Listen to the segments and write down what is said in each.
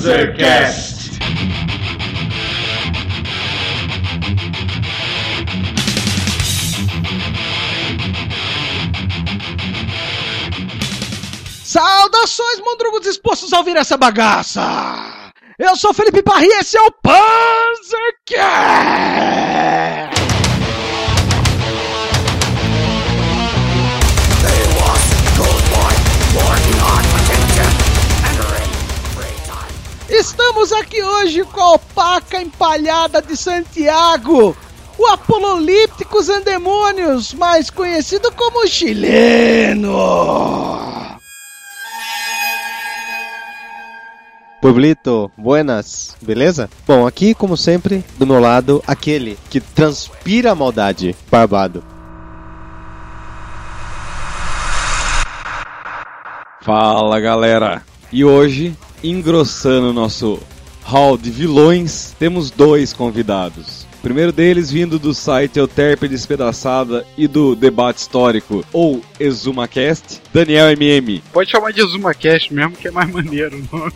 Panzercast. Saudações, mondrugos dispostos a ouvir essa bagaça! Eu sou Felipe Parri e esse é o Panzercast! Estamos aqui hoje com a opaca empalhada de Santiago, o Apololípticos Andemônios, mais conhecido como chileno. Pueblito, buenas, beleza? Bom, aqui, como sempre, do meu lado, aquele que transpira a maldade, barbado. Fala galera! E hoje, engrossando o nosso hall de vilões, temos dois convidados. O primeiro deles vindo do site Euterpe Despedaçada e do debate histórico, ou ExumaCast, Daniel MM. Pode chamar de ExumaCast mesmo, que é mais maneiro o nome.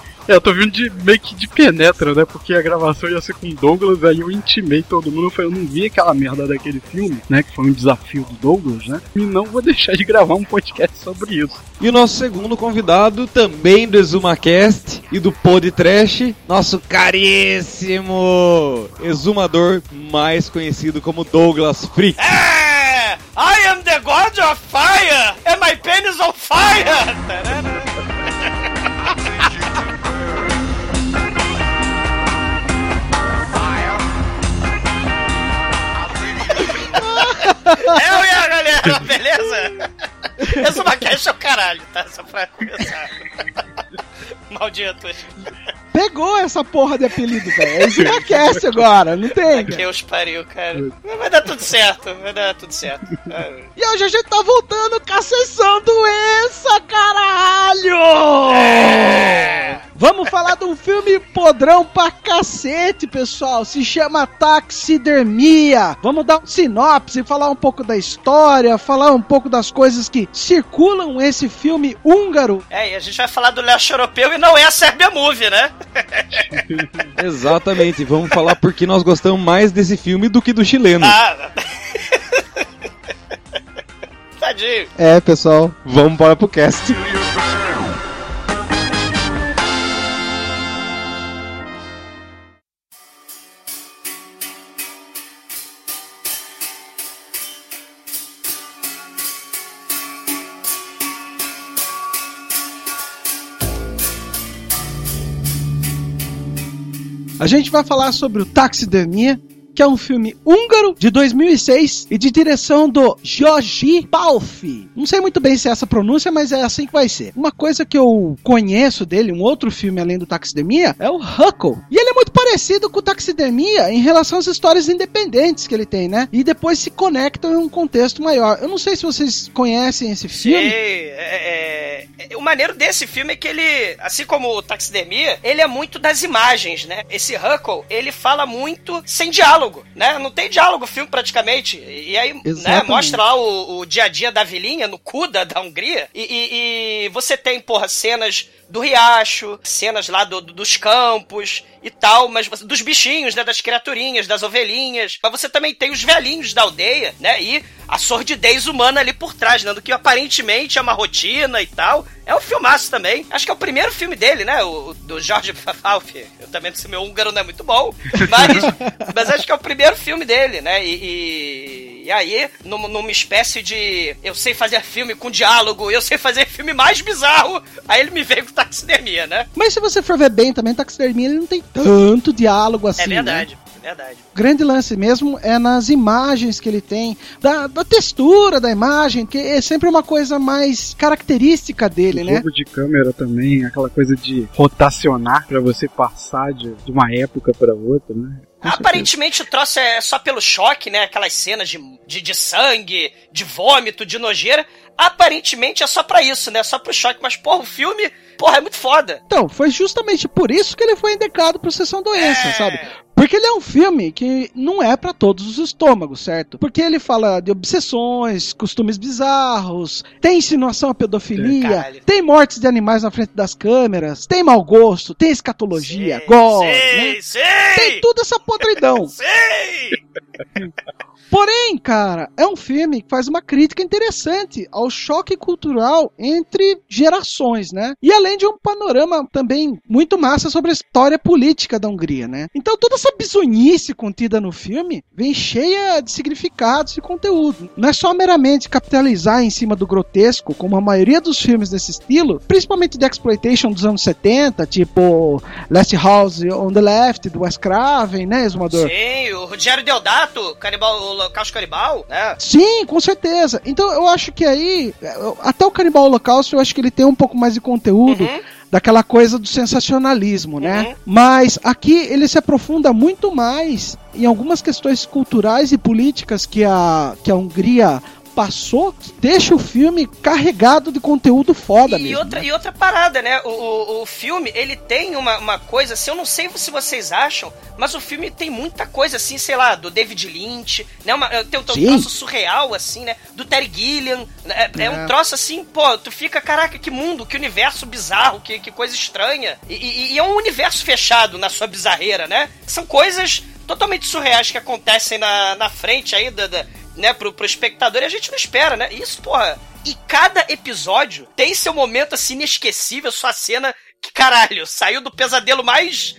É, eu tô vindo de, meio que de penetra, né? Porque a gravação ia ser com o Douglas, aí eu intimei todo mundo. Eu falei, eu não vi aquela merda daquele filme, né? Que foi um desafio do Douglas, né? E não vou deixar de gravar um podcast sobre isso. E o nosso segundo convidado, também do ExumaCast e do Pod Trash, nosso caríssimo exumador mais conhecido como Douglas Freak. É! I am the God of Fire! And my pen is on fire! Tarana. Eu e a galera, beleza? Essa maquiagem é o caralho, tá? Só pra começar. Maldito. Pegou essa porra de apelido, velho. É Esmaquece agora, não tem? Que os pariu, cara. Vai dar tudo certo, vai dar tudo certo. E hoje a gente tá voltando com a sessão doença, caralho! É. Vamos falar de um filme podrão pra cacete, pessoal. Se chama Taxidermia. Vamos dar um sinopse, falar um pouco da história, falar um pouco das coisas que circulam esse filme húngaro. É, e a gente vai falar do leste europeu e não é a Sérbia Movie, né? Exatamente, vamos falar porque nós gostamos mais desse filme do que do chileno. Ah. Tadinho. É, pessoal, vamos para pro cast. A gente vai falar sobre o Taxidermia, que é um filme húngaro de 2006 e de direção do Georgi Palfi. Não sei muito bem se é essa pronúncia, mas é assim que vai ser. Uma coisa que eu conheço dele, um outro filme além do Taxidermia, é o Huckle. E ele é muito parecido com o Taxidermia em relação às histórias independentes que ele tem, né? E depois se conectam em um contexto maior. Eu não sei se vocês conhecem esse filme. Sei, é, é, o maneiro desse filme é que ele, assim como o Taxidermia, ele é muito das imagens, né? Esse Huckle, ele fala muito sem diálogo, né? Não tem diálogo o filme praticamente. E aí, né, mostra lá o, o dia a dia da vilinha no cu da, da Hungria. E, e- e você tem, porra, cenas do riacho, cenas lá do- do- dos campos e tal, mas você- dos bichinhos, né? Das criaturinhas, das ovelhinhas. Mas você também tem os velhinhos da aldeia, né? E a sordidez humana ali por trás, né? Do que aparentemente é uma rotina e tal. É um filmaço também. Acho que é o primeiro filme dele, né? O, o do Jorge Pfalf. Eu também sei, meu húngaro não é muito bom. Mas, mas acho que é o primeiro filme dele, né? E, e, e aí, numa, numa espécie de eu sei fazer filme com diálogo, eu sei fazer filme mais bizarro, aí ele me veio com taxidermia, né? Mas se você for ver bem também, Taxidermia ele não tem tanto diálogo assim. É né? verdade, é verdade. O grande lance mesmo é nas imagens que ele tem, da, da textura da imagem, que é sempre uma coisa mais característica dele, o né? jogo de câmera também, aquela coisa de rotacionar pra você passar de, de uma época pra outra, né? Aparentemente o troço é só pelo choque, né? Aquelas cenas de, de, de sangue, de vômito, de nojeira. Aparentemente é só pra isso, né? Só pro choque. Mas, porra, o filme, porra, é muito foda. Então, foi justamente por isso que ele foi indicado pro Sessão Doença, É. sabe? Porque ele é um filme que não é pra todos os estômagos, certo? Porque ele fala de obsessões, costumes bizarros, tem insinuação à pedofilia, Caralho. tem mortes de animais na frente das câmeras, tem mau gosto, tem escatologia, Sei, gore, sei, né? sei, Tem tudo essa podridão. sei. Porém, cara, é um filme que faz uma crítica interessante ao choque cultural entre gerações, né? E além de um panorama também muito massa sobre a história política da Hungria, né? Então toda essa bizonhice contida no filme vem cheia de significados e conteúdo. Não é só meramente capitalizar em cima do grotesco, como a maioria dos filmes desse estilo, principalmente de exploitation dos anos 70, tipo Last House on the Left, do Wes Craven, né, Exumador? Sim, o Rogério Deodato, canibal, Holocausto Canibal, né? Sim, com certeza. Então eu acho que aí, eu- até o Canibal Holocausto, eu acho que ele tem um pouco mais de conteúdo Uhum. daquela coisa do sensacionalismo, né? Uhum. Mas aqui ele se aprofunda muito mais em algumas questões culturais e políticas que a, que a Hungria passou, que deixa o filme carregado de conteúdo foda E mesmo. outra, né? e outra parada, né? O, o, o filme, ele tem uma, uma coisa, assim, eu não sei se vocês acham, mas o filme tem muita coisa, assim, sei lá, do David Lynch, né? Uma, tem um, um troço surreal, assim, né? Do Terry Gilliam. né? É, é um É. troço assim, pô, tu fica, caraca, que mundo, que universo bizarro, que, que coisa estranha. E, e- e é um universo fechado na sua bizarreira, né? São coisas totalmente surreais que acontecem na, na frente aí da, da- né, pro, pro espectador e a gente não espera, né? Isso, porra. E cada episódio tem seu momento assim inesquecível, sua cena que, caralho, saiu do pesadelo mais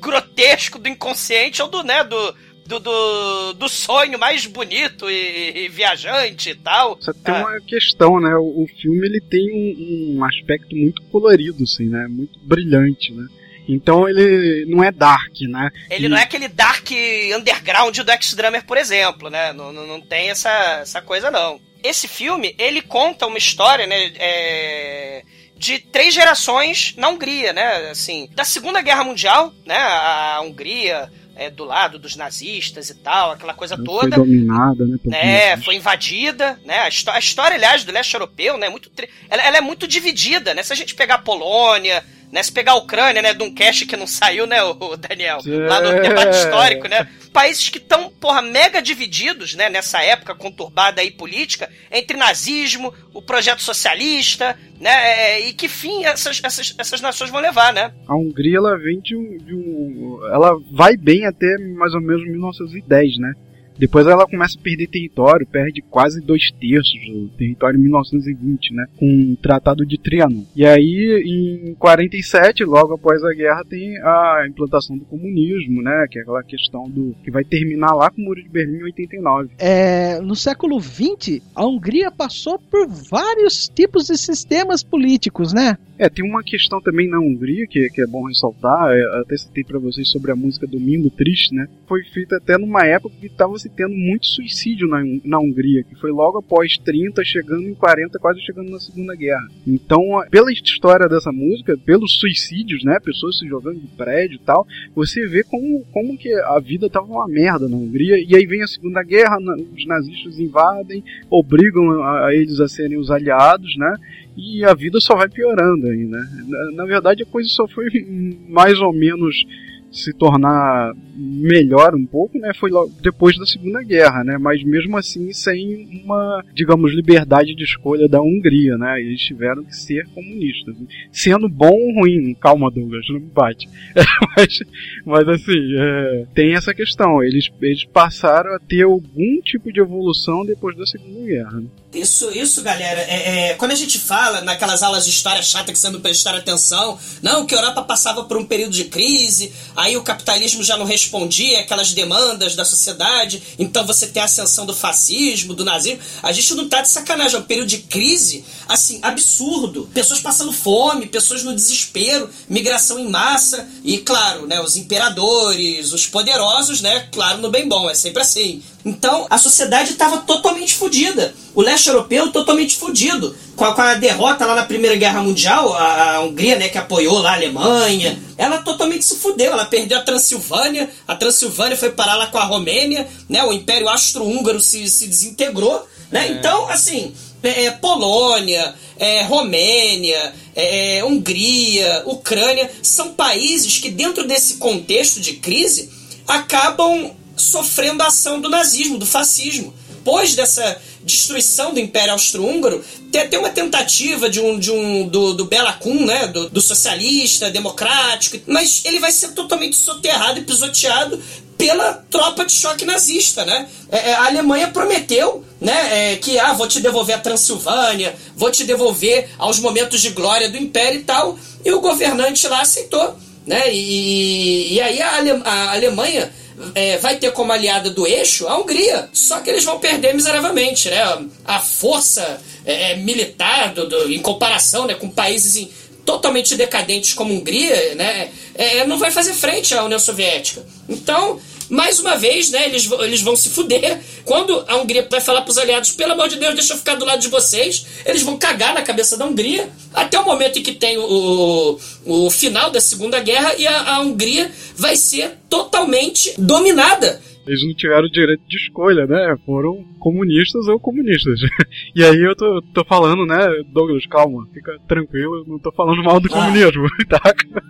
grotesco do inconsciente ou do, né, do, do, do, do sonho mais bonito e, e viajante e tal. Só que tem Ah. uma questão, né? O, o filme ele tem um, um aspecto muito colorido, assim, né? Muito brilhante, né? Então ele não é dark, né? Ele E- não é aquele dark underground do X-Drummer, por exemplo, né? Não, não, não tem essa, essa coisa, não. Esse filme, ele conta uma história, né? é, de três gerações na Hungria, né? Assim, da Segunda Guerra Mundial, né? A Hungria é, do lado dos nazistas e tal, aquela coisa Foi toda. dominada, né? né, foi invadida, né, a, a história, aliás, do leste europeu, né, muito ela, ela é muito dividida, né, se a gente pegar a Polônia, né, se pegar a Ucrânia, né, de um cast que não saiu, né, o, Daniel, lá no debate histórico, né, países que estão, porra, mega divididos, né, nessa época conturbada aí política, entre nazismo, o projeto socialista, né, é, e que fim essas, essas, essas nações vão levar, né. A Hungria ela vem de um, de um- Ela vai bem até mais ou menos 1910, né? Depois ela começa a perder território, perde quase dois terços do território em 1920, né? Com o Tratado de Trianon. E aí, em 47, logo após a guerra, tem a implantação do comunismo, né? Que é aquela questão do. que vai terminar lá com o Muro de Berlim em 89. É, no século XX, a Hungria passou por vários tipos de sistemas políticos, né? É, tem uma questão também na Hungria que, que é bom ressaltar. é, até citei pra vocês sobre a música Domingo Triste, né? Foi feita até numa época que estava se tendo muito suicídio na, na Hungria, que foi logo após 30, chegando em 40, quase chegando na Segunda Guerra. Então, pela história dessa música, pelos suicídios, né? Pessoas se jogando de prédio e tal, você vê como, como que a vida tava uma merda na Hungria. E aí vem a Segunda Guerra, os nazistas invadem, obrigam a, a eles a serem os aliados, né? e a vida só vai piorando aí, né? Na, na verdade, a coisa só foi mais ou menos se tornar melhor um pouco, né? Foi logo depois da Segunda Guerra, né? Mas mesmo assim sem uma, digamos, liberdade de escolha da Hungria, né? Eles tiveram que ser comunistas, sendo bom ou ruim. Calma, Douglas, não bate. mas, mas assim, é, tem essa questão. Eles, eles passaram a ter algum tipo de evolução depois da Segunda Guerra. Né? Isso, isso, galera. É, é, quando a gente fala naquelas aulas de história chata que você não prestar atenção, não, que a Europa passava por um período de crise, aí o capitalismo já não respondia aquelas demandas da sociedade, então você tem a ascensão do fascismo, do nazismo. A gente não tá de sacanagem, é um período de crise, assim, absurdo. Pessoas passando fome, pessoas no desespero, migração em massa, e claro, né, os imperadores, os poderosos, né, claro, no bem bom, é sempre assim. Então a sociedade estava totalmente fodida. O leste europeu totalmente fodido. Com a, com a, derrota lá na Primeira Guerra Mundial, a, a, Hungria, né, que apoiou lá a Alemanha, ela totalmente se fudeu. Ela perdeu a Transilvânia, a Transilvânia foi parar lá com a Romênia, né, o Império Austro-Húngaro se, se desintegrou. Né? É. Então, assim, é, é, Polônia, é, Romênia, é, Hungria, Ucrânia, são países que, dentro desse contexto de crise, acabam sofrendo a ação do nazismo, do fascismo. Depois dessa destruição do Império Austro-Húngaro, tem até uma tentativa de um, de um do, do Bela Kun, né, do, do, socialista, democrático, mas ele vai ser totalmente soterrado e pisoteado pela tropa de choque nazista, né? É, é a Alemanha prometeu, né, é, que ah, vou te devolver a Transilvânia, vou te devolver aos momentos de glória do Império e tal, e o governante lá aceitou, né? E, e aí a, Ale, a Alemanha é, vai ter como aliada do eixo a Hungria. Só que eles vão perder miseravelmente, né? A força é, é, militar, do, do, em comparação né, com países em, totalmente decadentes como a Hungria, né? É, não vai fazer frente à União Soviética. Então, mais uma vez, né, eles, eles vão se fuder. Quando a Hungria vai falar para os aliados, pelo amor de Deus, deixa eu ficar do lado de vocês, eles vão cagar na cabeça da Hungria, até o momento em que tem o, o, o final da Segunda Guerra e a, a Hungria vai ser totalmente dominada eles não tiveram direito de escolha, né? Foram comunistas ou comunistas. E aí eu tô, tô falando, né, Douglas, calma, fica tranquilo, eu não tô falando mal do ah. comunismo, tá?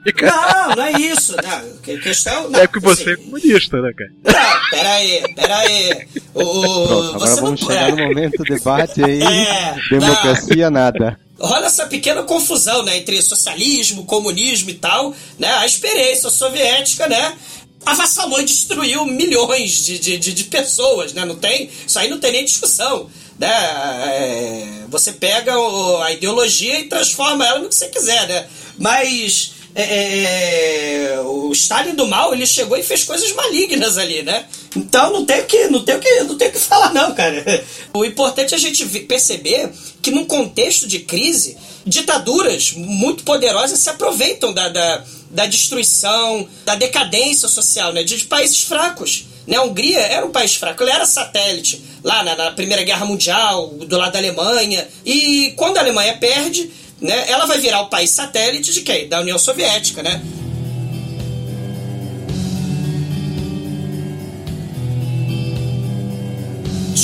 Fica... Não, não é isso. Não, questão, não, é que você assim, é comunista, né, cara? Não, pera aí, pera aí. O, Pronto, agora vamos não... chegar no momento do debate aí. É, democracia, não. nada rola essa pequena confusão, né, entre socialismo, comunismo e tal, né, a experiência soviética, né, avassalou e destruiu milhões de, de, de, de, pessoas, né? Não tem, isso aí não tem nem discussão. Né? É, você pega a ideologia e transforma ela no que você quiser, né? Mas é, é, é, o Stalin do mal ele chegou e fez coisas malignas ali, né? Então não tem que, não tem que, não tem que falar não, cara. O importante é a gente perceber que num contexto de crise, ditaduras muito poderosas se aproveitam da, da da destruição, da decadência social né, de, de países fracos. Né? A Hungria era um país fraco, ele era satélite lá na, na, Primeira Guerra Mundial, do lado da Alemanha. E quando a Alemanha perde, né, ela vai virar o país satélite de quem? Da União Soviética, né?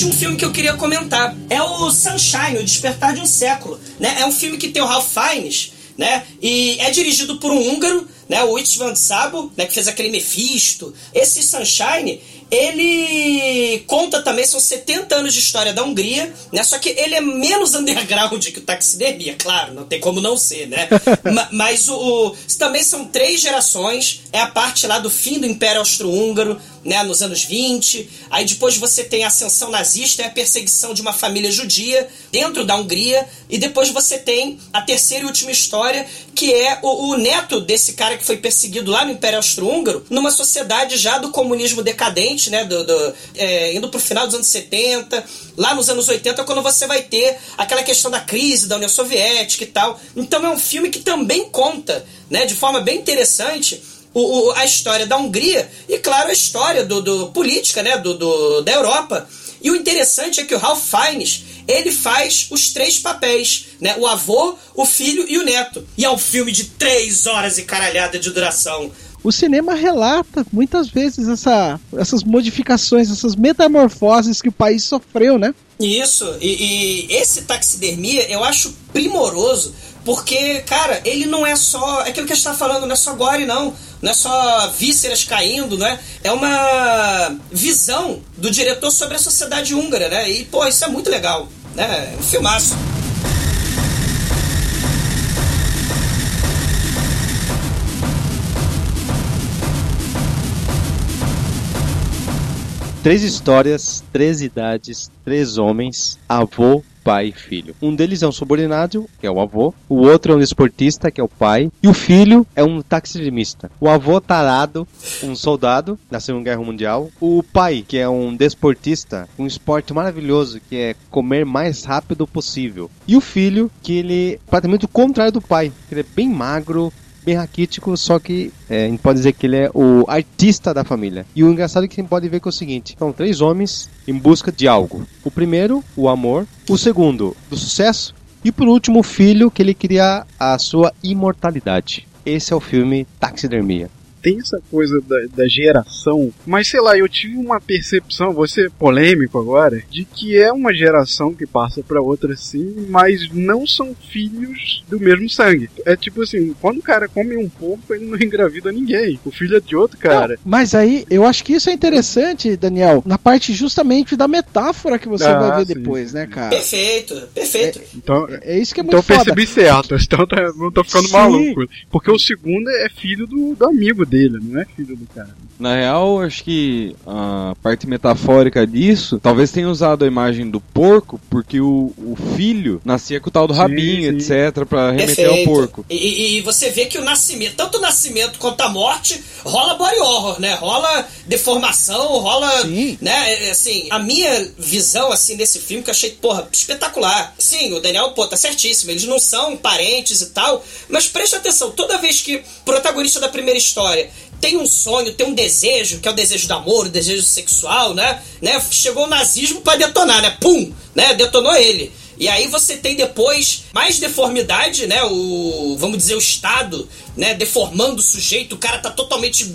Um filme que eu queria comentar. É o Sunshine, O Despertar de um Século. Né? É um filme que tem o Ralph Fiennes, né? E é dirigido por um húngaro, né? O Witch Van Sabo, né? Que fez aquele Mephisto. Esse Sunshine, ele conta também, são 70 anos de história da Hungria, né? Só que ele é menos underground que o Taxidermia, claro, não tem como não ser, né? Mas o, o, também são três gerações, é a parte lá do fim do Império Austro-Húngaro, né, nos anos 20. Aí depois você tem a ascensão nazista, é a perseguição de uma família judia dentro da Hungria. E depois você tem a terceira e última história, que é o, o neto desse cara que foi perseguido lá no Império Austro-Húngaro, numa sociedade já do comunismo decadente, né, do, do é, indo final dos anos 70, lá nos anos 80, quando você vai ter aquela questão da crise da União Soviética e tal. Então é um filme que também conta, né, de forma bem interessante o, o, a história da Hungria e, claro, a história do, do política né, do, do, da Europa. E o interessante é que o Ralph Fiennes ele faz os três papéis, né? O avô, o filho e o neto. E é um filme de três horas e caralhada de duração. O cinema relata muitas vezes essa, essas modificações, essas metamorfoses que o país sofreu, né? Isso, e, e esse taxidermia eu acho primoroso, porque, cara, ele não é só. É aquilo que a gente tá falando, não é só gore, não. Não é só vísceras caindo, né? É uma visão do diretor sobre a sociedade húngara, né? E, pô, isso é muito legal, né? É um filmaço. Três histórias, três idades, três homens, avô, pai e filho. Um deles é um subordinado, que é o avô, o outro é um esportista, que é o pai, e o filho é um taxidemista. O avô tarado, um soldado na Segunda Guerra Mundial, o pai, que é um desportista, um esporte maravilhoso, que é comer mais rápido possível. E o filho, que ele é praticamente o contrário do pai, que ele é bem magro, bem raquítico, só que é, a gente pode dizer que ele é o artista da família. E o engraçado é que a gente pode ver que é o seguinte: são três homens em busca de algo. O primeiro, o amor. O segundo, do sucesso. E por último, o filho que ele queria a sua imortalidade. Esse é o filme Taxidermia tem essa coisa da, da, geração, mas sei lá, eu tive uma percepção, vou ser polêmico agora, de que é uma geração que passa para outra sim, mas não são filhos do mesmo sangue. É tipo assim, quando o cara come um porco, ele não engravida ninguém. O filho é de outro cara. Não, mas aí, eu acho que isso é interessante, Daniel, na parte justamente da metáfora que você ah, vai ver sim, depois, sim. né, cara? Perfeito, perfeito. É, então, é, isso que é muito Então foda. percebi certo, então tá, não tô ficando sim. maluco. Porque o segundo é filho do, do amigo dele dele, não é filho do cara. Na real, acho que a parte metafórica disso, talvez tenha usado a imagem do porco, porque o, o filho nascia com o tal do sim, rabinho, sim. etc, para remeter ao porco. E, e, você vê que o nascimento, tanto o nascimento quanto a morte, rola body horror, né? Rola deformação, rola, sim. né? É, assim, a minha visão, assim, desse filme, que eu achei, porra, espetacular. Sim, o Daniel, pô, tá certíssimo, eles não são parentes e tal, mas preste atenção, toda vez que o protagonista da primeira história tem um sonho, tem um desejo, que é o desejo do amor, o desejo sexual, né? né? Chegou o nazismo para detonar, né? Pum! Né? Detonou ele. E aí você tem depois mais deformidade, né? O, vamos dizer, o Estado, né? Deformando o sujeito, o cara tá totalmente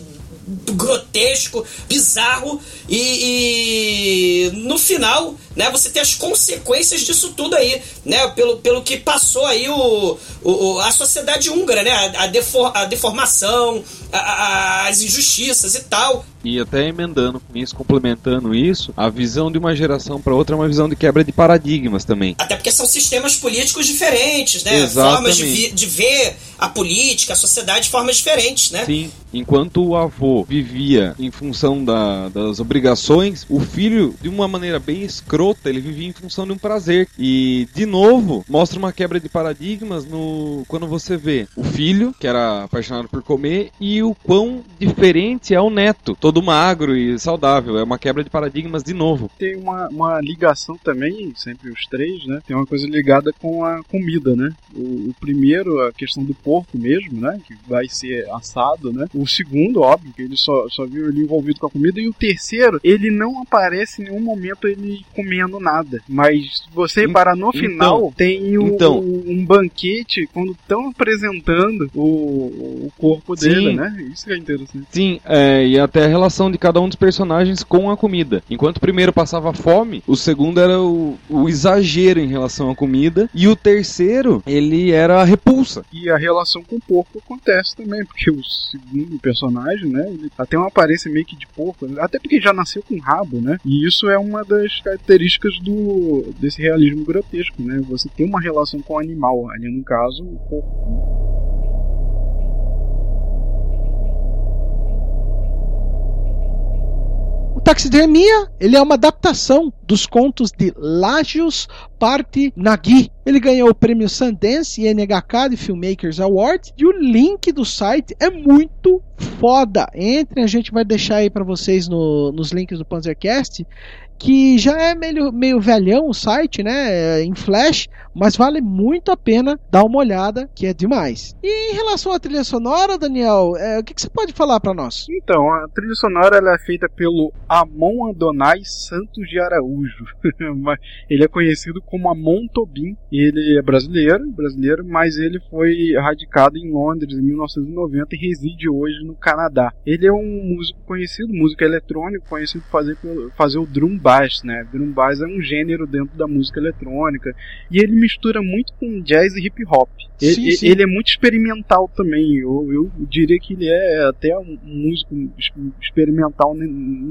grotesco, bizarro e, e, no final, né, você tem as consequências disso tudo aí, né, pelo, pelo que passou aí o, o a sociedade húngara, né, a, a, defor, a deformação, a, a, as injustiças e tal. E até emendando com isso, complementando isso, a visão de uma geração para outra é uma visão de quebra de paradigmas também. Até porque são sistemas políticos diferentes, né? Exatamente. Formas de, vi, de ver a política, a sociedade de formas diferentes, né? Sim. Enquanto o avô vivia em função da, das obrigações, o filho, de uma maneira bem escrota, ele vivia em função de um prazer. E, de novo, mostra uma quebra de paradigmas no quando você vê o filho, que era apaixonado por comer, e o quão diferente é o neto. Todo todo magro e saudável. É uma quebra de paradigmas de novo. Tem uma, uma ligação também, sempre os três, né? Tem uma coisa ligada com a comida, né? O, o, primeiro, a questão do porco mesmo, né? Que vai ser assado, né? O segundo, óbvio, que ele só, só viu ele envolvido com a comida. E o terceiro, ele não aparece em nenhum momento ele comendo nada. Mas se você reparar no então, final, tem o, então, um banquete quando estão apresentando o, o corpo sim, dele, né? Isso que é interessante. Sim, é, e até relação de cada um dos personagens com a comida. Enquanto o primeiro passava fome, o segundo era o, o exagero em relação à comida, e o terceiro, ele era a repulsa. E a relação com o porco acontece também, porque o segundo personagem, né, ele até uma aparência meio que de porco, até porque já nasceu com rabo, né? E isso é uma das características do desse realismo grotesco, né? Você tem uma relação com o animal, ali no caso, o porco. Taxidermia, ele é uma adaptação dos contos de Lagius Parte Nagui. Ele ganhou o prêmio Sundance e NHK de Filmmakers Award e o link do site é muito foda. Entrem, a gente vai deixar aí para vocês no, nos links do Panzercast que já é meio, meio velhão o site, né? Em Flash, mas vale muito a pena dar uma olhada, que é demais. E em relação à trilha sonora, Daniel, é, o que, que, você pode falar para nós? Então, a trilha sonora ela é feita pelo Amon Adonai Santos de Araújo. ele é conhecido como Amon Tobin. Ele é brasileiro, brasileiro, mas ele foi radicado em Londres em 1990 e reside hoje no Canadá. Ele é um músico conhecido, músico eletrônico, conhecido por fazer, fazer o drum bass, né? Drum bass é um gênero dentro da música eletrônica e ele mistura muito com jazz e hip hop. Ele, sim, sim. ele é muito experimental também. Eu, eu, diria que ele é até um músico experimental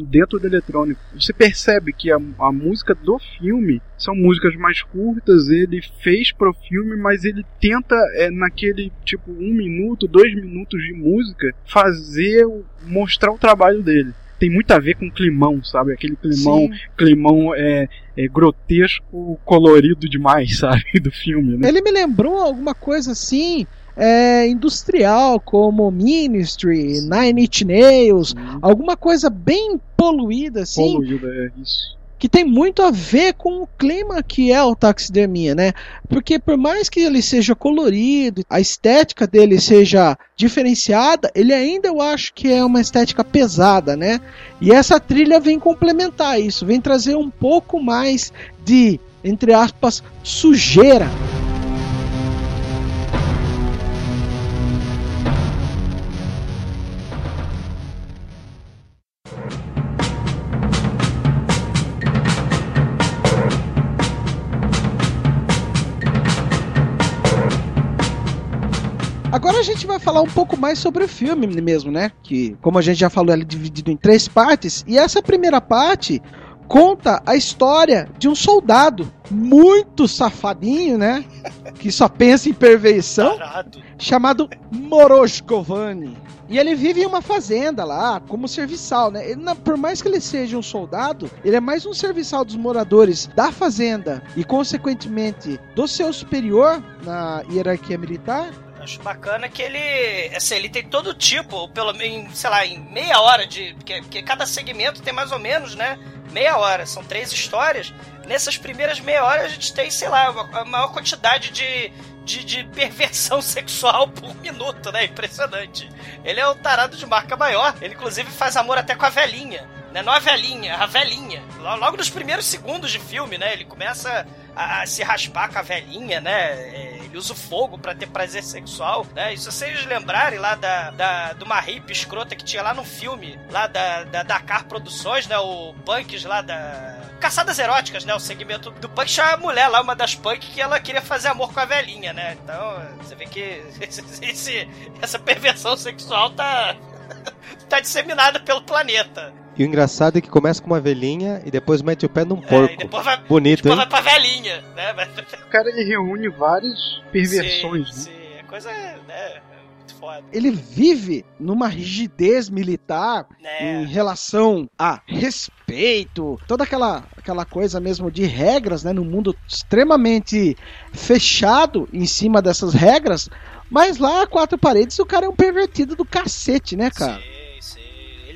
dentro do eletrônico. Você percebe que a, a música do filme são músicas mais curtas. Ele fez pro filme, mas ele tenta é, naquele tipo um minuto, dois minutos de música fazer mostrar o trabalho dele tem muito a ver com climão, sabe? Aquele climão, Sim. climão é, é, grotesco, colorido demais, sabe? Do filme, né? Ele me lembrou alguma coisa assim. É, industrial, como Ministry, Nine Inch Nails, alguma coisa bem poluída, assim. Poluída, é isso que tem muito a ver com o clima que é o taxidermia, né? Porque por mais que ele seja colorido, a estética dele seja diferenciada, ele ainda eu acho que é uma estética pesada, né? E essa trilha vem complementar isso, vem trazer um pouco mais de, entre aspas, sujeira Agora a gente vai falar um pouco mais sobre o filme mesmo, né? Que, como a gente já falou, ele é dividido em três partes. E essa primeira parte conta a história de um soldado muito safadinho, né? Que só pensa em perversão, chamado Moroshkovani. E ele vive em uma fazenda lá, como serviçal, né? Ele, por mais que ele seja um soldado, ele é mais um serviçal dos moradores da fazenda e, consequentemente, do seu superior na hierarquia militar Acho bacana que ele, assim, ele tem todo tipo, pelo menos, sei lá, em meia hora de, porque, porque cada segmento tem mais ou menos, né, meia hora, são três histórias. Nessas primeiras meia hora a gente tem, sei lá, a maior quantidade de, de, de, perversão sexual por minuto, né? Impressionante. Ele é um tarado de marca maior. Ele, inclusive, faz amor até com a velhinha. Né? Não a velhinha, a velhinha. Logo nos primeiros segundos de filme, né? Ele começa a, a se raspar com a velhinha, né? É, ele usa o fogo para ter prazer sexual, né? E se vocês lembrarem lá da, da, de uma hippie escrota que tinha lá no filme, lá da, da Dakar Produções, né? O Punks lá da. Caçadas Eróticas, né? O segmento do punk tinha a mulher lá, uma das punk, que ela queria fazer amor com a velhinha, né? Então, você vê que esse, essa perversão sexual tá. tá disseminada pelo planeta. E o engraçado é que começa com uma velhinha e depois mete o pé num porco. É, depois vai, Bonito, depois hein? vai pra velhinha, né? O cara ele reúne várias perversões, sim, né? Sim, é coisa, né? Muito foda. Ele vive numa rigidez militar É. em relação a respeito, toda aquela, aquela coisa mesmo de regras, né? Num mundo extremamente fechado em cima dessas regras. Mas lá, a quatro paredes, o cara é um pervertido do cacete, né, cara? Sim.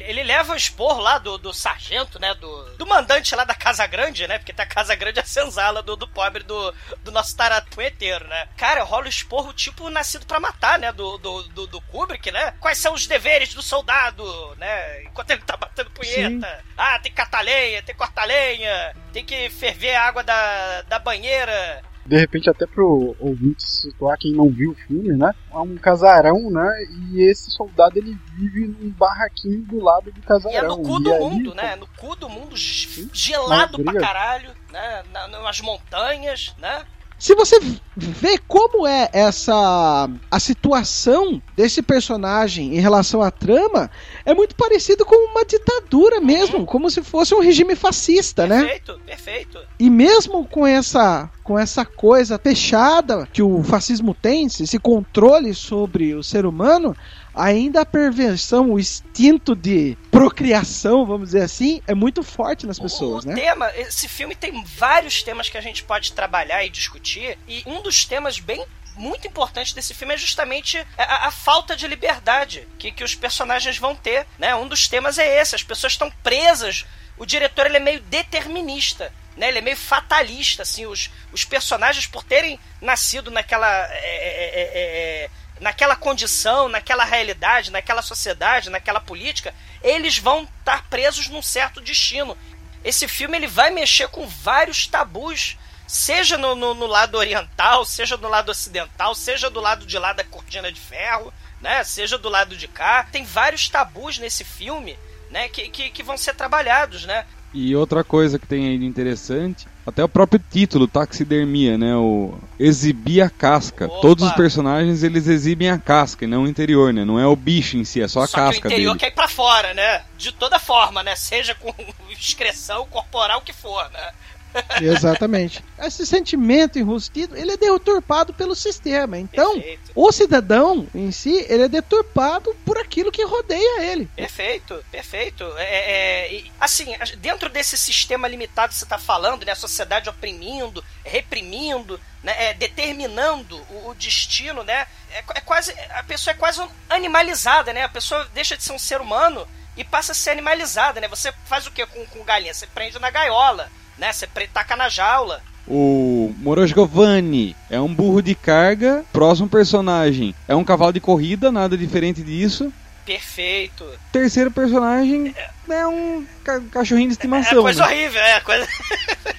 Ele, leva o expor lá do, do sargento, né? Do, do mandante lá da Casa Grande, né? Porque tá a Casa Grande é a senzala do, do pobre do, do nosso tarado punheteiro, né? Cara, rola o esporro tipo nascido pra matar, né? Do, do, do, do Kubrick, né? Quais são os deveres do soldado, né? Enquanto ele tá batendo punheta. Ah, tem que catar lenha, tem que cortar lenha, tem que ferver a água da, da banheira. De repente, até pro ouvinte se situar, quem não viu o filme, né? É um casarão, né? E esse soldado ele vive num barraquinho do lado do E é casarão. no cu E do aí, mundo, né? No cu do mundo, gelado pra caralho, né? Na, nas montanhas, né? Se você vê como é essa a situação desse personagem em relação à trama, é muito parecido com uma ditadura mesmo, como se fosse um regime fascista, né? Perfeito, perfeito. E mesmo com essa com essa coisa fechada que o fascismo tem, esse controle sobre o ser humano, ainda a perversão, o instinto de procriação, vamos dizer assim, é muito forte nas pessoas, o, né? tema, esse filme tem vários temas que a gente pode trabalhar e discutir, e um dos temas bem muito importante desse filme é justamente a, a falta de liberdade que, que os personagens vão ter, né? Um dos temas é esse, as pessoas estão presas, o diretor ele é meio determinista, né? Ele é meio fatalista, assim, os, os personagens por terem nascido naquela é, é, é, é, naquela condição, naquela realidade, naquela sociedade, naquela política, eles vão estar presos num certo destino. Esse filme ele vai mexer com vários tabus, seja no, no, no lado oriental, seja no lado ocidental, seja do lado de lá da cortina de ferro, né? Seja do lado de cá. Tem vários tabus nesse filme, né? Que, que, que vão ser trabalhados, né? E outra coisa que tem aí de interessante, até o próprio título, taxidermia, né? O exibir a casca. Opa. Todos os personagens eles exibem a casca e não o interior, né? Não é o bicho em si, é só a Só casca que o interior dele. quer ir pra fora, né? De toda forma, né? Seja com excreção corporal que for, né? Exatamente. Esse sentimento enrustido, ele é deturpado pelo sistema. Então, Perfeito. o cidadão em si, ele é deturpado por aquilo que rodeia ele. Perfeito, perfeito. É, é, e, assim, dentro desse sistema limitado que você está falando, né, a sociedade oprimindo, reprimindo, né, é, determinando o, o destino, né, é, é quase a pessoa é quase animalizada, né? A pessoa deixa de ser um ser humano e passa a ser animalizada, né? Você faz o que com, com galinha? Você prende na gaiola, né? Você taca na jaula. O Morosgovani é um burro de carga. Próximo personagem é um cavalo de corrida, nada diferente disso. Perfeito. Terceiro personagem é um ca cachorrinho de estimação. É coisa né? horrível, é coisa.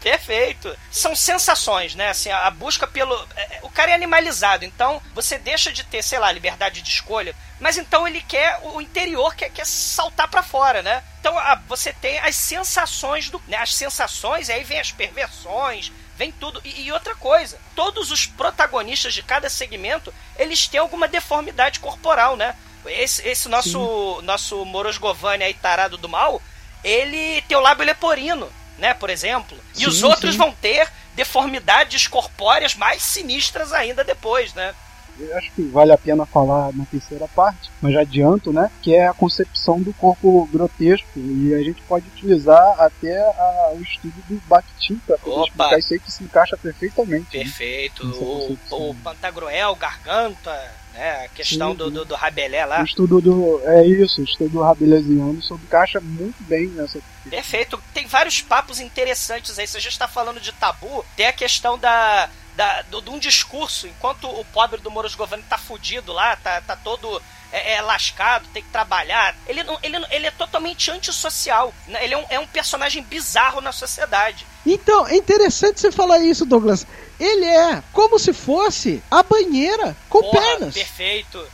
Perfeito. São sensações, né? Assim, a busca pelo. é, O cara é animalizado, então você deixa de ter, sei lá, liberdade de escolha, mas então ele quer o interior, quer, quer saltar pra fora, né? Então a- você tem as sensações do. Né? As sensações, e aí vem as perversões, vem tudo. E, e outra coisa, todos os protagonistas de cada segmento, eles têm alguma deformidade corporal, né? Esse, esse nosso, nosso Morosgovani aí, tarado do mal, ele tem o lábio leporino, né, por exemplo. E Sim, os outros sim. vão ter deformidades corpóreas mais sinistras ainda depois, né? Eu acho que vale a pena falar na terceira parte, mas já adianto, né? Que é a concepção do corpo grotesco. E a gente pode utilizar até a- o estudo do Bakhtin para poder explicar isso aí que se encaixa perfeitamente. né? Perfeito. Essa O, o Pantagruel, Garganta, né? A questão Sim, do, sim. do, do Rabelais O lá. estudo do. É isso, o estudo do Rabelesiano se encaixa muito bem nessa. Perfeito. Tem vários papos interessantes aí. Você já está falando de tabu. Tem a questão da. da do, de um discurso, enquanto o pobre do Moros Governo tá fudido lá, tá, tá todo é, é, lascado, tem que trabalhar. Ele, não, ele, ele é totalmente antissocial. né? Ele é um, é um personagem bizarro na sociedade. Então, é interessante você falar isso, Douglas. Ele é como se fosse a banheira com Porra, pernas. perfeito.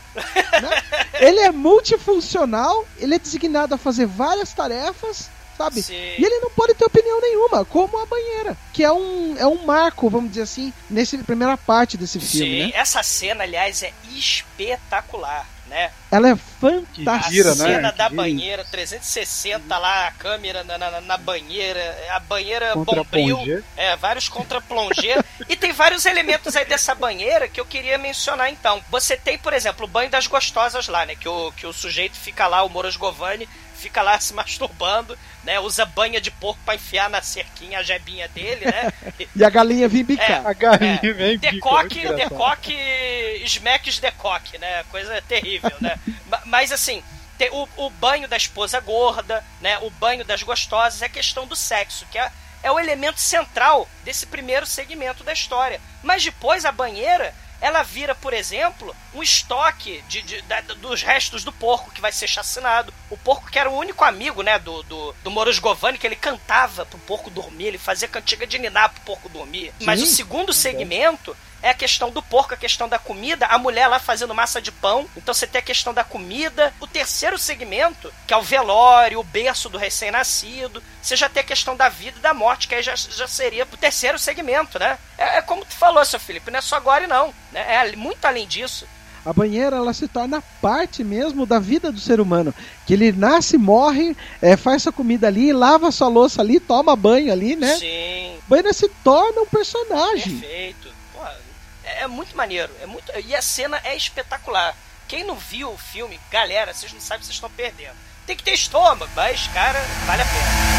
Ele é multifuncional, ele é designado a fazer várias tarefas, sabe? Sim. E ele não pode ter opinião nenhuma, como a banheira, que é um, é um marco, vamos dizer assim, nessa primeira parte desse filme, Sim, né? essa cena, aliás, é espetacular, né? Ela é A fantástica. né? cena Que da banheira, 360 lá, a câmera na, na, na banheira, a banheira Contra bombril, é, vários contra plongé e tem vários elementos aí dessa banheira que eu queria mencionar então. Você tem, por exemplo, o banho das gostosas lá, né? Que o, que o sujeito fica lá, o Moros Govani, fica lá se masturbando, né? Usa banha de porco pra enfiar na cerquinha a jebinha dele, né? E a galinha vem bicar. A galinha É, vem Decoque, muito engraçado. decoque, smacks decoque, né? Coisa terrível, né? Ma- Mas assim, tem o, o banho da esposa gorda, né? O banho das gostosas é questão do sexo, que é, é o elemento central desse primeiro segmento da história. Mas depois a banheira, ela vira, por exemplo, um estoque de, de- da- dos restos do porco que vai ser chacinado. O porco que era o único amigo, né, do, do, do Moros Govani, que ele cantava pro porco dormir, ele fazia cantiga de ninar pro porco dormir. Mas o Sim. segundo segmento é a questão do porco, a questão da comida, a mulher lá fazendo massa de pão. Então você tem a questão da comida. O terceiro segmento, que é o velório, o berço do recém-nascido. Você já tem a questão da vida e da morte, que aí já, já seria pro terceiro segmento, né? É, é como tu falou, seu Felipe, não é só agora não. Né? É muito além disso. A banheira ela se torna parte mesmo da vida do ser humano. Que ele nasce, morre, é, faz sua comida ali, lava sua louça ali, toma banho ali, né? Sim, A banheira se torna um personagem. perfeito. É, é muito maneiro. É muito, e a cena é espetacular. Quem não viu o filme, galera, vocês não sabem, vocês estão perdendo. Tem que ter estômago, mas, cara, vale a pena.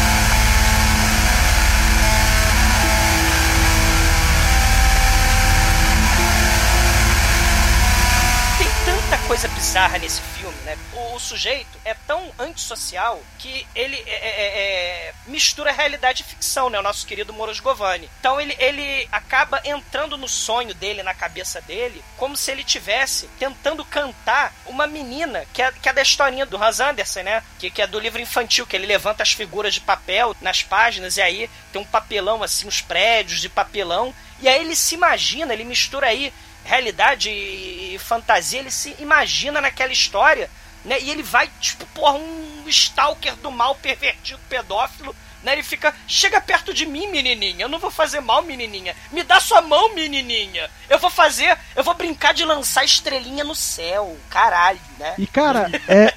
Tem tanta coisa bizarra nesse filme, né? O, o sujeito é tão antissocial que ele é- é- é- mistura realidade e ficção, né? O nosso querido Moros Govani. Então ele, ele acaba entrando no sonho dele, na cabeça dele, como se ele tivesse tentando cantar uma menina, que é, que é da historinha do Hans Andersen, né? Que, que é do livro infantil, que ele levanta as figuras de papel nas páginas e aí tem um papelão assim, uns prédios de papelão. E aí ele se imagina, ele mistura aí realidade e e fantasia, ele se imagina naquela história, né? E ele vai, tipo, porra, um stalker do mal pervertido, pedófilo, né? Ele fica, chega perto de mim, menininha, eu não vou fazer mal, menininha. Me dá sua mão, menininha. Eu vou fazer, eu vou brincar de lançar estrelinha no céu, caralho, né? E cara, é,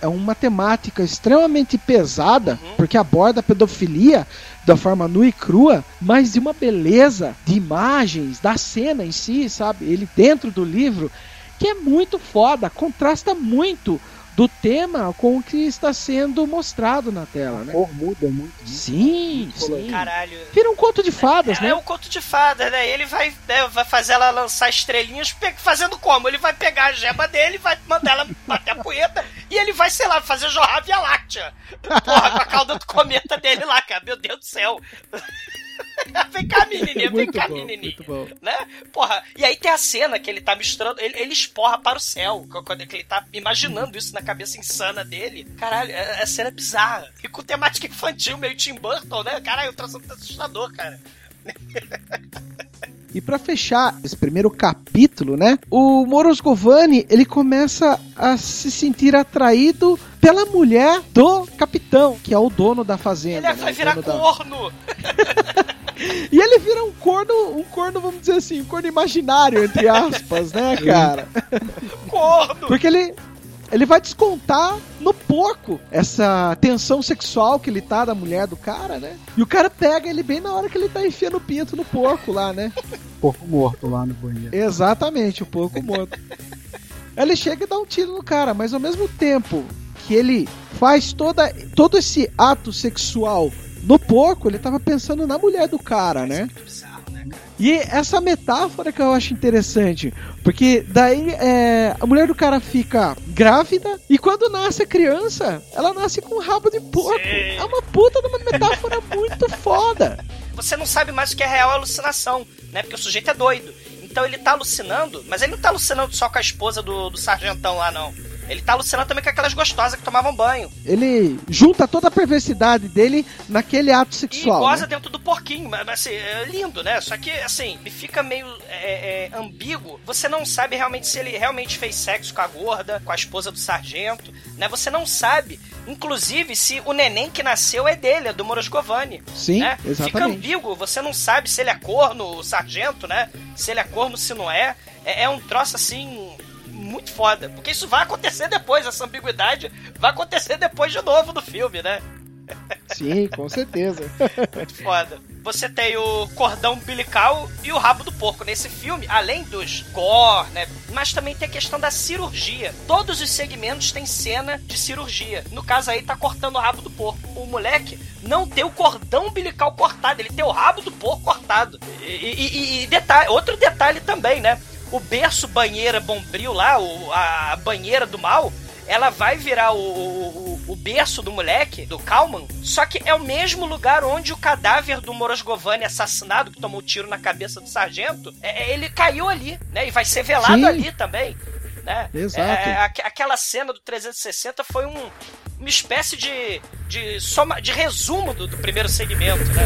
é uma temática extremamente pesada, porque aborda a pedofilia da forma nua e crua, mas de uma beleza de imagens, da cena em si, sabe? Ele dentro do livro, que é muito foda, contrasta muito do tema com o que está sendo mostrado na tela, A né? cor muda muito. né? Sim, sim. Caralho. Vira um conto de fadas, É, né? é um conto de fadas, né? Ele vai, né, vai fazer ela lançar estrelinhas, fazendo como? Ele vai pegar a gema dele, vai mandar ela bater a punheta e ele vai vai, sei lá, fazer jorrar a Via Láctea. Porra, com a cauda do cometa dele lá, cara. Meu Deus do céu. vem cá, menininha, vem cá, bom, menininha. muito bom. Né? Porra, e aí tem a cena que ele tá misturando, ele, ele esporra para o céu, quando ele tá imaginando isso na cabeça insana dele. Caralho, a, a cena é bizarra. E com temática infantil, meio Tim Burton, né? Caralho, o traço tá assustador, cara. E pra fechar esse primeiro capítulo, né? O Morosgovani, ele começa a se sentir atraído pela mulher do capitão, que é o dono da fazenda. Ele né? vai virar da- corno. E ele vira um corno, um corno, vamos dizer assim, um corno imaginário, entre aspas, né, cara? Corno. Porque ele, ele vai descontar no porco essa tensão sexual que ele tá da mulher do cara, né? E o cara pega ele bem na hora que ele tá enfiando o pinto no porco lá, né? Porco morto lá no banheiro. Exatamente, o porco morto. Ele chega e dá um tiro no cara, mas ao mesmo tempo que ele faz toda, todo esse ato sexual no porco, ele tava pensando na mulher do cara, né? E essa metáfora que eu acho interessante, porque daí é, a mulher do cara fica grávida e quando nasce a criança, ela nasce com um rabo de porco. Sim. É uma puta de uma metáfora muito foda. Você não sabe mais o que é real alucinação, né? Porque o sujeito é doido. Então ele tá alucinando, mas ele não tá alucinando só com a esposa do, do sargentão lá, não. Ele tá alucinando também com aquelas gostosas que tomavam banho. Ele junta toda a perversidade dele naquele ato E sexual. goza né? dentro do porquinho, mas assim, é lindo, né? Só que, assim, fica meio é, é, ambíguo. Você não sabe realmente se ele realmente fez sexo com a gorda, com a esposa do sargento, né? Você não sabe, inclusive, se o neném que nasceu é dele, é do Moroscovani. Sim, né? Fica exatamente. ambíguo, você não sabe se ele é corno, o sargento, né? Se ele é corno, se não é. É, é um troço assim. Muito foda. Porque isso vai acontecer depois, essa ambiguidade vai acontecer depois de novo do filme, né? Sim, com certeza. Muito foda. Você tem o cordão umbilical e o rabo do porco nesse filme, além dos gore, né? Mas também tem a questão da cirurgia. Todos os segmentos têm cena de cirurgia. No caso aí, tá cortando o rabo do porco. O moleque não tem o cordão umbilical cortado, ele tem o rabo do porco cortado. E, e- e- e detalhe, outro detalhe também, né? O berço banheira bombril lá, o- a banheira do mal, ela vai virar o, o, o- berço do moleque, do Kalman, só que é o mesmo lugar onde o cadáver do Morosgovani assassinado, que tomou um tiro na cabeça do sargento, é, é, ele caiu ali, né? E vai ser velado Sim. ali também. Né? Exato. É, aque- aquela cena do 360 foi um, uma espécie de, de, soma, de resumo do, do primeiro segmento, né?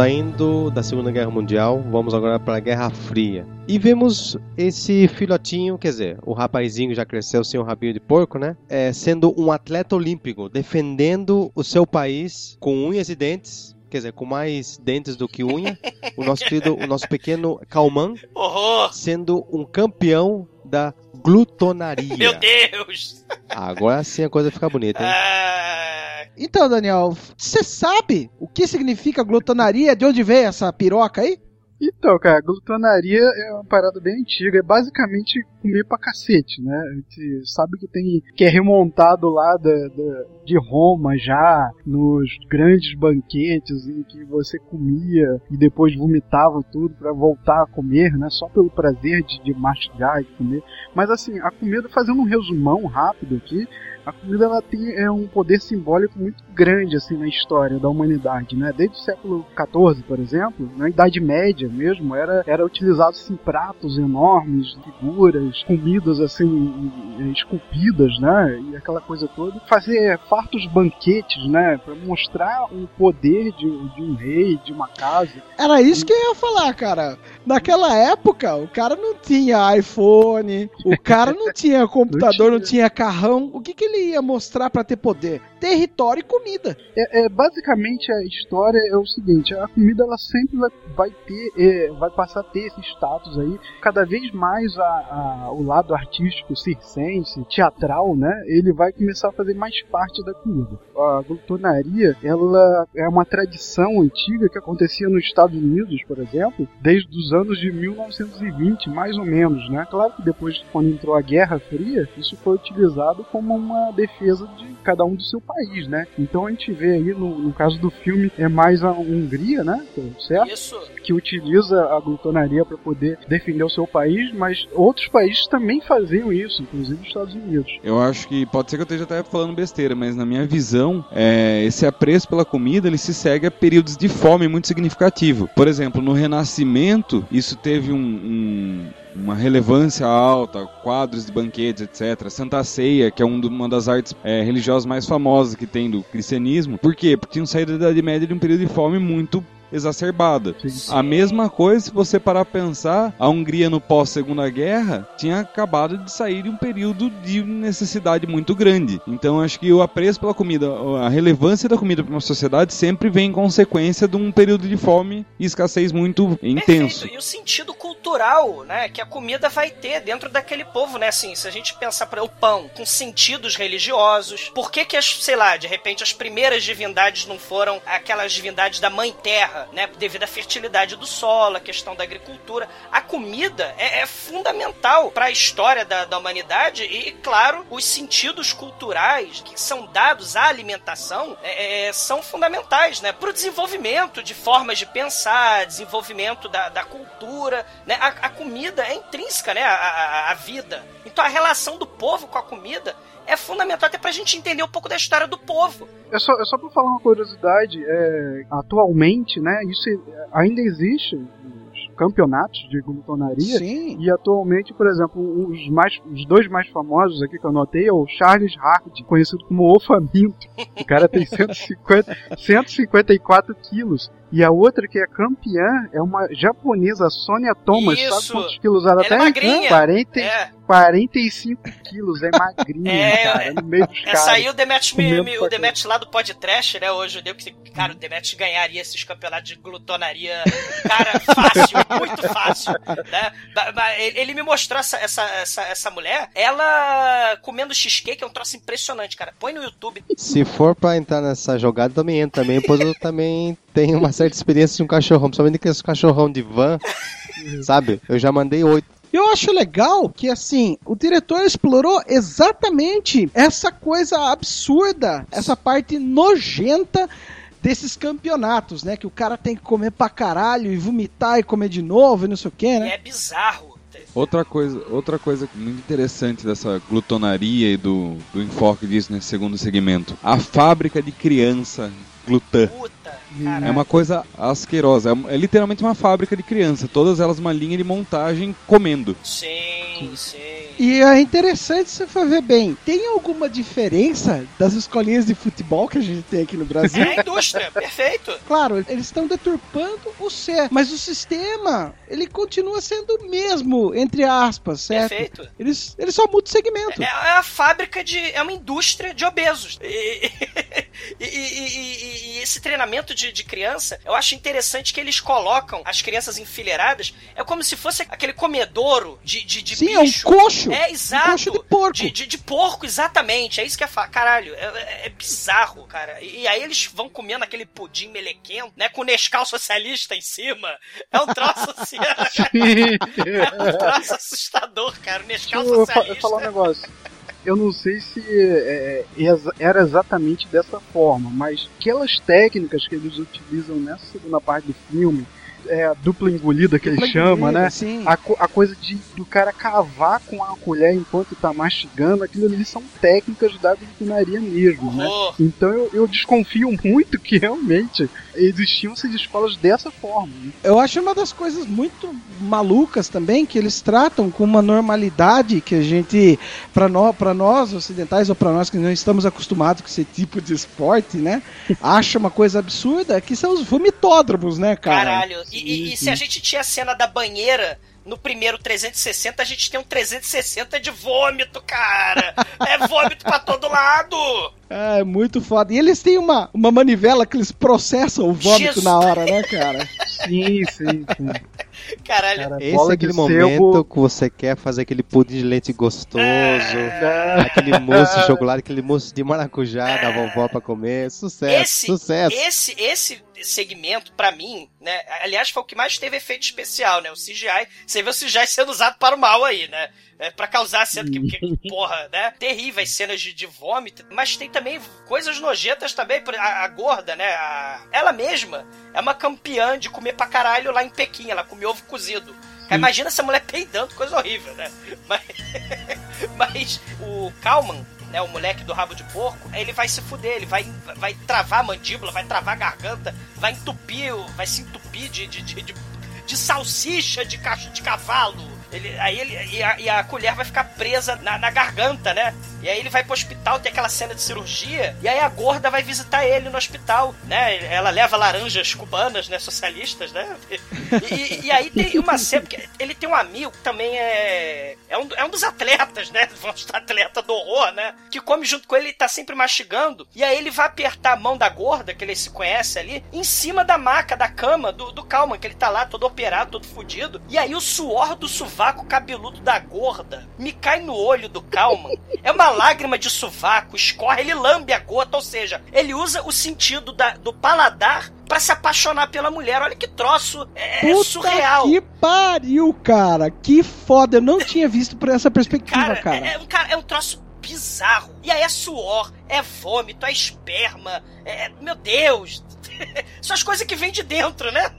Saindo da Segunda Guerra Mundial, vamos agora para a Guerra Fria. E vemos esse filhotinho, quer dizer, o rapazinho já cresceu sem um rabinho de porco, né? É, sendo um atleta olímpico, defendendo o seu país com unhas e dentes. Quer dizer, com mais dentes do que unha. O nosso querido, o nosso pequeno Calman, Horror! sendo um campeão da glutonaria. Meu Deus! Agora sim a coisa fica bonita, hein? Ah, Então, Daniel, você sabe o que significa glutonaria? De onde veio essa piroca aí? Então, cara, glutonaria é uma parada bem antiga. É basicamente comer pra cacete, né? A gente sabe que tem. que é remontado lá da, da- de Roma já, nos grandes banquetes em que você comia e depois vomitava tudo pra voltar a comer, né? Só pelo prazer de, de mastigar e comer. Mas assim, a comida, fazendo um resumão rápido aqui, a comida ela tem é, um poder simbólico muito grande assim na história da humanidade, né? Desde o século XIV, por exemplo, na Idade Média mesmo, era era utilizado assim pratos enormes, figuras, comidas assim esculpidas, né? E aquela coisa toda, fazer fartos banquetes, né? Para mostrar o poder de, de um rei, de uma casa. Era isso que eu ia falar, cara. Naquela época, o cara não tinha iPhone, o cara não tinha computador, não tinha carrão. O que, que ele ia mostrar pra ter poder? Território e comida. É, é, basicamente a história é o seguinte: a comida ela sempre vai, vai ter, é, vai passar a ter esse status aí. Cada vez mais a, a, o lado artístico, circense, teatral, né? Ele vai começar a fazer mais parte da comida. A glutonaria, ela é uma tradição antiga que acontecia nos Estados Unidos, por exemplo, desde os anos de 1920, mais ou menos, né? Claro que depois, quando entrou a Guerra Fria, isso foi utilizado como uma defesa de cada um do seu país, né? Então a gente vê aí, no, no caso do filme, é mais a Hungria, né? Certo? Isso. Que utiliza a glutonaria para poder defender o seu país, mas outros países também faziam isso, inclusive os Estados Unidos. Eu acho que pode ser que eu esteja até falando besteira, mas na minha visão, é, esse apreço pela comida ele se segue a períodos de fome muito significativo. Por exemplo, no Renascimento, isso teve um, um uma relevância alta, quadros de banquetes, etc. Santa Ceia, que é um uma das artes é, religiosas mais famosas que tem do cristianismo. Por quê? Porque tinham saído da Idade Média de um período de fome muito exacerbada. Sim. A mesma coisa, se você parar a pensar, a Hungria no pós-segunda guerra tinha acabado de sair de um período de necessidade muito grande. Então acho que o apreço pela comida, a relevância da comida para uma sociedade sempre vem em consequência de um período de fome e escassez muito intenso. Perfeito. E o sentido cultural, né, que a comida vai ter dentro daquele povo, né, assim, se a gente pensar para o pão com sentidos religiosos, por que que as, sei lá, de repente as primeiras divindades não foram aquelas divindades da mãe terra, né, devido à fertilidade do solo, a questão da agricultura. A comida é, é fundamental para a história da, da humanidade e, claro, os sentidos culturais que são dados à alimentação é, é, são fundamentais, né, para o desenvolvimento de formas de pensar, desenvolvimento da, da cultura, né, a, a comida é intrínseca, né, à, à, à vida. Então a relação do povo com a comida é fundamental até pra gente entender um pouco da história do povo. É só, é só pra falar uma curiosidade, é, atualmente, né, isso ainda existe os campeonatos de glutonaria. Sim. E atualmente, por exemplo, os, mais, os dois mais famosos aqui que eu notei é o Charles Hard, conhecido como O Faminto. O cara tem 150, 154 quilos. E a outra que é campeã é uma japonesa, Sonia Thomas. Isso. Sabe quantos quilos ela, Ela é tem? magrinha. 40, É. 45 quilos, é magrinha, É, cara. No meio Essa caras. aí o Demet, o Demet lá do podcast, né? Hoje deu que, cara, o Demet ganharia esses campeonatos de glutonaria, cara, fácil, muito fácil, né? Ele me mostrou essa, essa, essa, essa mulher, ela comendo cheesecake é um troço impressionante, cara. Põe no YouTube. Se for pra entrar nessa jogada, também entra também, pois eu também tenho uma certa experiência de um cachorrão, principalmente aqueles cachorrão de van, sabe? Eu já mandei oito. Eu acho legal que, assim, o diretor explorou exatamente essa coisa absurda, essa parte nojenta desses campeonatos, né? Que o cara tem que comer pra caralho e vomitar e comer de novo e não sei o que, E né? é bizarro. Outra coisa, outra coisa muito interessante dessa glutonaria e do, do enfoque disso nesse segundo segmento. A fábrica de criança glutã. Puta, É uma coisa asquerosa. É, é literalmente uma fábrica de criança. Todas elas uma linha de montagem comendo. Sim, sim. E é interessante se for ver bem. Tem alguma diferença das escolinhas de futebol que a gente tem aqui no Brasil? É a indústria, perfeito. Claro, eles estão deturpando o ser, mas o sistema, ele continua sendo o mesmo, entre aspas, certo? Perfeito. Eles, eles só mudam o segmento. É, é a fábrica de. É uma indústria de obesos. E, e- e- e- e esse treinamento de, de criança, eu acho interessante que eles colocam as crianças enfileiradas. É como se fosse aquele comedouro de, de, de Sim, é um bicho. coxo. É, Um exato. coxo de porco. De, de- de porco, exatamente. É isso que é. Fa... Caralho, é, é- é bizarro, cara. E, aí eles vão comendo aquele pudim melequento, né? Com o Nescau socialista em cima. É um troço assim. é um troço assustador, cara. O Nescau Deixa eu, socialista. eu falar um negócio. Eu não sei se é, é, era exatamente dessa forma, mas aquelas técnicas que eles utilizam nessa segunda parte do filme, é a dupla engolida que eles chamam, né? Sim. A, a coisa de do cara cavar com a colher enquanto tá mastigando, aquilo ali são técnicas da glutonaria mesmo, né? Então eu, eu desconfio muito que realmente existiam essas escolas dessa forma. né? Eu acho uma das coisas muito malucas também que eles tratam com uma normalidade que a gente, para nós, para nós ocidentais ou para nós que não estamos acostumados com esse tipo de esporte, né? acha uma coisa absurda que são os vomitódromos, né, cara? Caralho, E, e- e se a gente tinha a cena da banheira no primeiro 360, a gente tem um 360 de vômito, cara. É vômito pra todo lado. É, muito foda. E eles têm uma, uma manivela que eles processam o vômito Jesus. na hora, né, cara? Sim, sim, sim. Caralho. Cara, Esse é aquele momento sebo. que você quer fazer aquele pudim de leite gostoso, É. aquele mousse de chocolate, aquele mousse de maracujá da vovó pra comer. Sucesso, Esse, sucesso. esse, esse segmento, pra mim, né? Aliás, foi o que mais teve efeito especial, né? O CGI. Você vê o CGI sendo usado para o mal aí, né? É, pra causar cena que, que, porra, né? Terríveis cenas de, de vômito. Mas tem também coisas nojentas também. A, a gorda, né? a- ela mesma é uma campeã de comer pra caralho lá em Pequim. Ela come ovo cozido. Cara, imagina essa mulher peidando, coisa horrível, né? Mas, mas o Kalman, né, o moleque do rabo de porco, ele vai se fuder, ele vai, vai travar a mandíbula, vai travar a garganta, vai entupir, vai se entupir de, de, de, de, de salsicha de, cacho, de cavalo. Ele, aí ele, e, a, e a colher vai ficar presa na, na garganta, né? E aí ele vai pro hospital, tem aquela cena de cirurgia, e aí a gorda vai visitar ele no hospital, né? Ela leva laranjas cubanas, né? Socialistas, né? E, e- aí tem uma cena, porque ele tem um amigo que também é. É um, é um dos atletas, né? Vamos atleta do horror, né? Que come junto com ele e tá sempre mastigando. E aí ele vai apertar a mão da gorda, que ele se conhece ali, em cima da maca, da cama do, do Kalman, que ele tá lá todo operado, todo fudido. E aí o suor do sovaco cabeludo da gorda me cai no olho do Kalman. É uma lágrima de sovaco, escorre, ele lambe a gota, ou seja, ele usa o sentido da- do paladar pra se apaixonar pela mulher. Olha que troço é, é Puta surreal. que pariu, cara. Que foda. Eu não tinha visto por essa perspectiva, Cara, cara. É, é um, cara, é um troço bizarro. E aí é suor, é vômito, é esperma. É, meu Deus. São as coisas que vêm de dentro, né?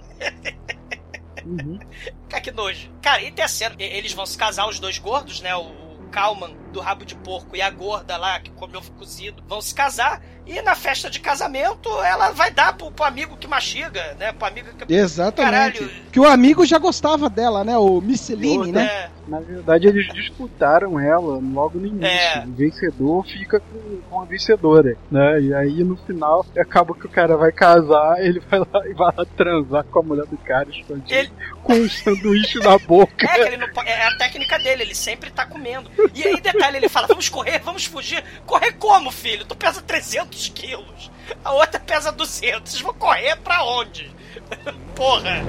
Uhum. Cara, que nojo. Cara, e tem a cena. Eles vão se casar, os dois gordos, né? O Kalman do rabo de porco e a gorda lá, que come ovo cozido, vão se casar. E na festa de casamento, ela vai dar pro, pro amigo que mastiga, né? Pro amigo que. Exatamente. Caralho. Que o amigo já gostava dela, né? O Misceline, né? É, Na verdade, eles disputaram ela logo no início. É. O vencedor fica com, com a vencedora, né? E aí no final acaba que o cara vai casar, ele vai lá e vai lá transar com a mulher do cara escondido Ele- com um sanduíche na boca. É, que ele não é a técnica dele, ele sempre tá comendo. E aí, detalhe, ele fala: vamos correr, vamos fugir. Correr como, filho? Tu pesa 300 quilos. A outra pesa 200. Vocês vão correr pra onde? Porra.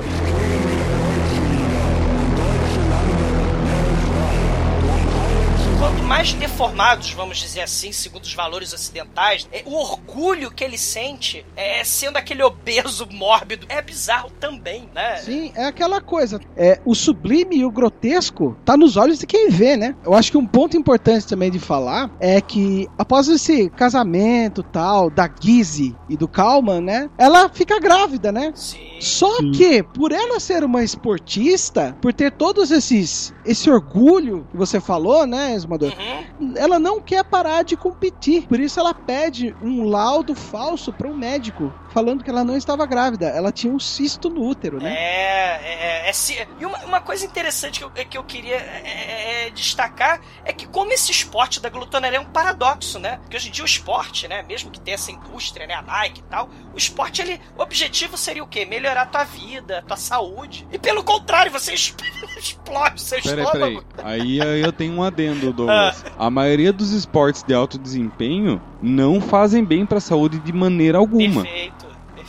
Quanto mais deformados, vamos dizer assim, segundo os valores ocidentais, é, o orgulho que ele sente é sendo aquele obeso mórbido é bizarro também, né? Sim, é aquela coisa. É, o sublime e o grotesco tá nos olhos de quem vê, né? Eu acho que um ponto importante também de falar é que após esse casamento tal da Gizzy e do Kalman, né? Ela fica grávida, né? Sim. Só Sim. que, por ela ser uma esportista, por ter todos esses esse orgulho que você falou, né, Uhum. Ela não quer parar de competir. Por isso ela pede um laudo falso para um médico, falando que ela não estava grávida. Ela tinha um cisto no útero, né? É, é, é, se- E uma, uma coisa interessante que eu, que eu queria é, é, é, destacar é que como esse esporte da glutonaria é um paradoxo, né? Porque hoje em dia o esporte, né? Mesmo que tenha essa indústria, né? A Nike e tal, o esporte, ele, o objetivo seria o quê? Melhorar a tua vida, a tua saúde. E pelo contrário, você explode seu Peraí, estômago. peraí. Aí aí eu tenho um adendo, Douglas. A maioria dos esportes de alto desempenho não fazem bem pra saúde de maneira alguma. Perfeito.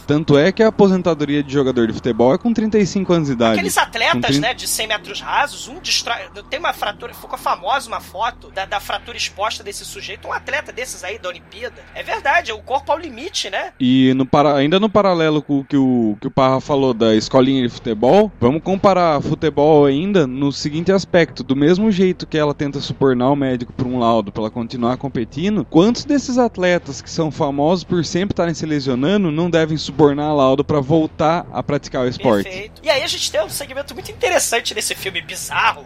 Tanto é que a aposentadoria de jogador de futebol é com 35 anos de idade. Aqueles atletas, Com trinta- né, de 100 metros rasos, um destrói. Tem uma fratura, ficou famosa uma foto da, da fratura exposta desse sujeito, um atleta desses aí da Olimpíada. É verdade, o corpo ao limite, né? E no para... ainda no paralelo com o que o que o Parra falou da escolinha de futebol, vamos comparar futebol ainda no seguinte aspecto: do mesmo jeito que ela tenta subornar o médico por um laudo para ela continuar competindo, quantos desses atletas que são famosos por sempre estarem se lesionando não devem subornar laudo para voltar a praticar o esporte? Perfeito. E aí a gente tem um segmento muito interessante nesse filme bizarro,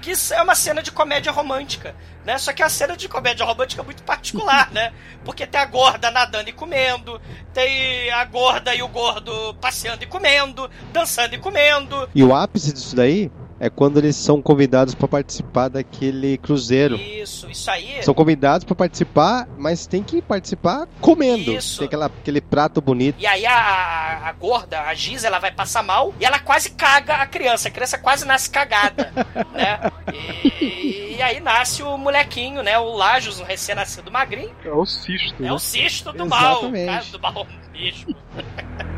que isso é uma cena de comédia romântica, né? Só que é uma cena de comédia romântica muito particular, né? Porque tem a gorda nadando e comendo, tem a gorda e o gordo passeando e comendo, dançando e comendo. E o ápice disso daí é quando eles são convidados pra participar daquele cruzeiro. Isso, isso aí. São convidados pra participar, mas tem que participar comendo. Isso. Tem aquela, aquele prato bonito. E aí a, a, a gorda, a Giz, ela vai passar mal e ela quase caga a criança. A criança quase nasce cagada, né? E, e aí nasce o molequinho, né? O Lajos, um recém-nascido magrinho. É o cisto. É né? o cisto do mal, Exatamente. cara, do mal mesmo.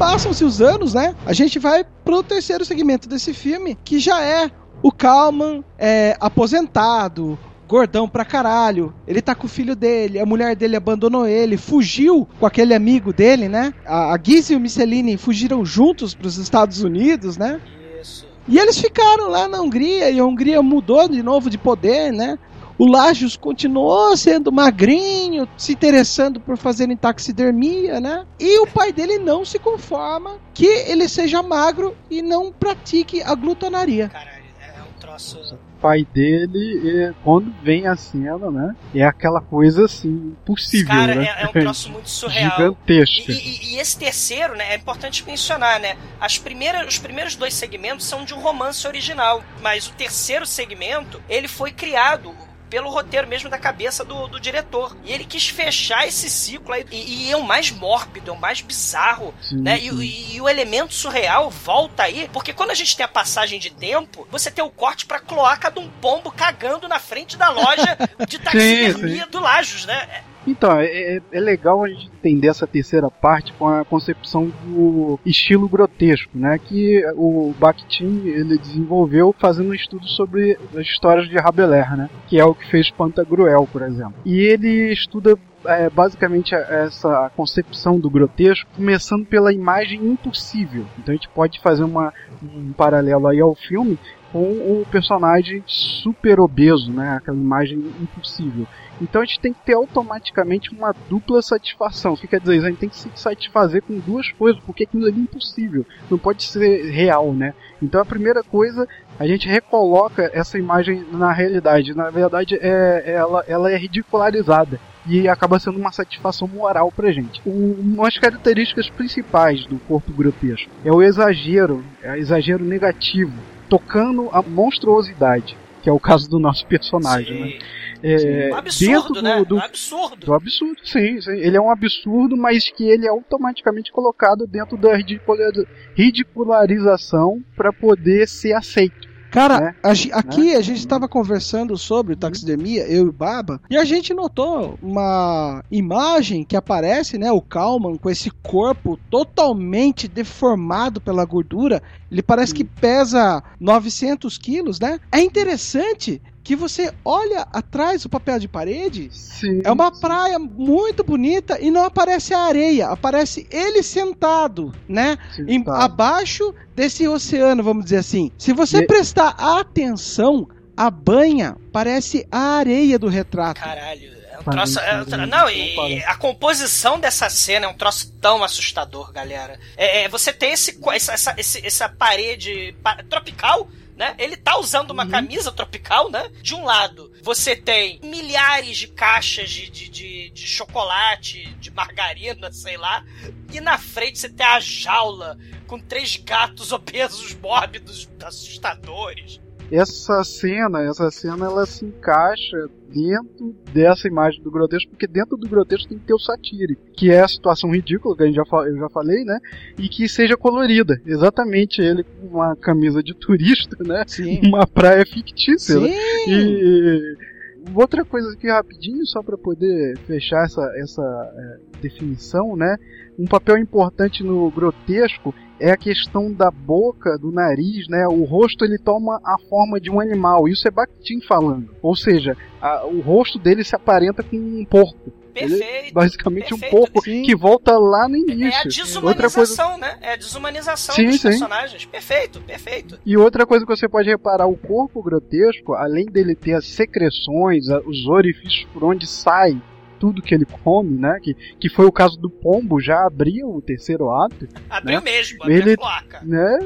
passam-se os anos, né? A gente vai pro terceiro segmento desse filme, que já é o Kalman é, aposentado, gordão pra caralho. Ele tá com o filho dele, a mulher dele abandonou ele, fugiu com aquele amigo dele, né? A, a Giz e o Michelini fugiram juntos pros Estados Unidos, né? Isso. E eles ficaram lá na Hungria e a Hungria mudou de novo de poder, né? O Lajos continuou sendo magrinho, se interessando por fazerem taxidermia, né? E o pai dele não se conforma que ele seja magro e não pratique a glutonaria. Caralho, é um troço. O pai dele, é, quando vem a cena, né? É aquela coisa assim, impossível, Cara, né? é, é um troço muito surreal. Gigantesca. E, e- e esse terceiro, né, é importante mencionar, né? As primeiras, os primeiros dois segmentos são de um romance original, mas o terceiro segmento, ele foi criado pelo roteiro mesmo da cabeça do, do diretor. E ele quis fechar esse ciclo aí. E, e é o mais mórbido, é o mais bizarro, Sim, né? E, sim. e- e o elemento surreal volta aí, porque quando a gente tem a passagem de tempo, você tem o corte pra cloaca de um pombo cagando na frente da loja de taxidermia do Lajos, né? Então, é, é- é legal a gente entender essa terceira parte com a concepção do estilo grotesco, né? Que o Bakhtin ele desenvolveu fazendo um estudo sobre as histórias de Rabelais, né? Que é o que fez Pantagruel, por exemplo. E ele estuda é, basicamente essa concepção do grotesco, começando pela imagem impossível. Então a gente pode fazer uma, um paralelo aí ao filme com o personagem super obeso, né? Aquela imagem impossível. Então a gente tem que ter automaticamente uma dupla satisfação. O que quer dizer? A gente tem que se satisfazer com duas coisas, porque aquilo é impossível. Não pode ser real, né? Então a primeira coisa, a gente recoloca essa imagem na realidade. Na verdade, é, ela, ela é ridicularizada. E acaba sendo uma satisfação moral pra gente. Uma das características principais do corpo grotesco é o exagero, é o exagero negativo, tocando a monstruosidade, que é o caso do nosso personagem. Né? É, Um absurdo, dentro né? do, do, Um absurdo. do absurdo, sim, sim. Ele é um absurdo, mas que ele é automaticamente colocado dentro da ridicula- ridicularização para poder ser aceito. Cara, Né? a aqui a gente estava conversando sobre taxidermia, eu e o Baba, e a gente notou uma imagem que aparece, né, o Kalman com esse corpo totalmente deformado pela gordura. Ele parece que pesa 900 quilos, né? É interessante que você olha atrás do papel de parede, Sim. é uma praia muito bonita e não aparece a areia, aparece ele sentado, né? Sim, em- abaixo desse oceano, vamos dizer assim. Se você E- prestar atenção, a banha parece a areia do retrato. Caralho. É um troço. é um não, e a composição dessa cena é um troço tão assustador, galera. É, é, você tem esse, essa, essa, essa parede pa- tropical. Né? Ele tá usando uma camisa tropical, né? De um lado, você tem milhares de caixas de, de, de, de chocolate, de margarina, sei lá. E na frente você tem a jaula com três gatos obesos, mórbidos, assustadores. Essa cena, essa cena, ela se encaixa dentro dessa imagem do grotesco, porque dentro do grotesco tem que ter o satírico, que é a situação ridícula, que a gente já, eu já falei, né? E que seja colorida. Exatamente ele com uma camisa de turista, né? Sim. Uma praia fictícia, né? Sim. E outra coisa aqui rapidinho, só para poder fechar essa, essa é, definição, né? Um papel importante no grotesco é a questão da boca, do nariz, né? O rosto ele toma a forma de um animal. Isso é Bakhtin falando. Ou seja, a- o rosto dele se aparenta com um porco. Ele é Perfeito. basicamente um perfeito. porco Sim. que volta lá no É a início. Outra coisa desumanização, né? É a desumanização Sim, dos sim. personagens. Perfeito, perfeito. E outra coisa que você pode reparar, o corpo grotesco, além dele ter as secreções, os orifícios por onde sai tudo que ele come, né? Que, que foi o caso do pombo, já abriu o terceiro ato. Abriu né? mesmo, abriu Ele- a placa. né?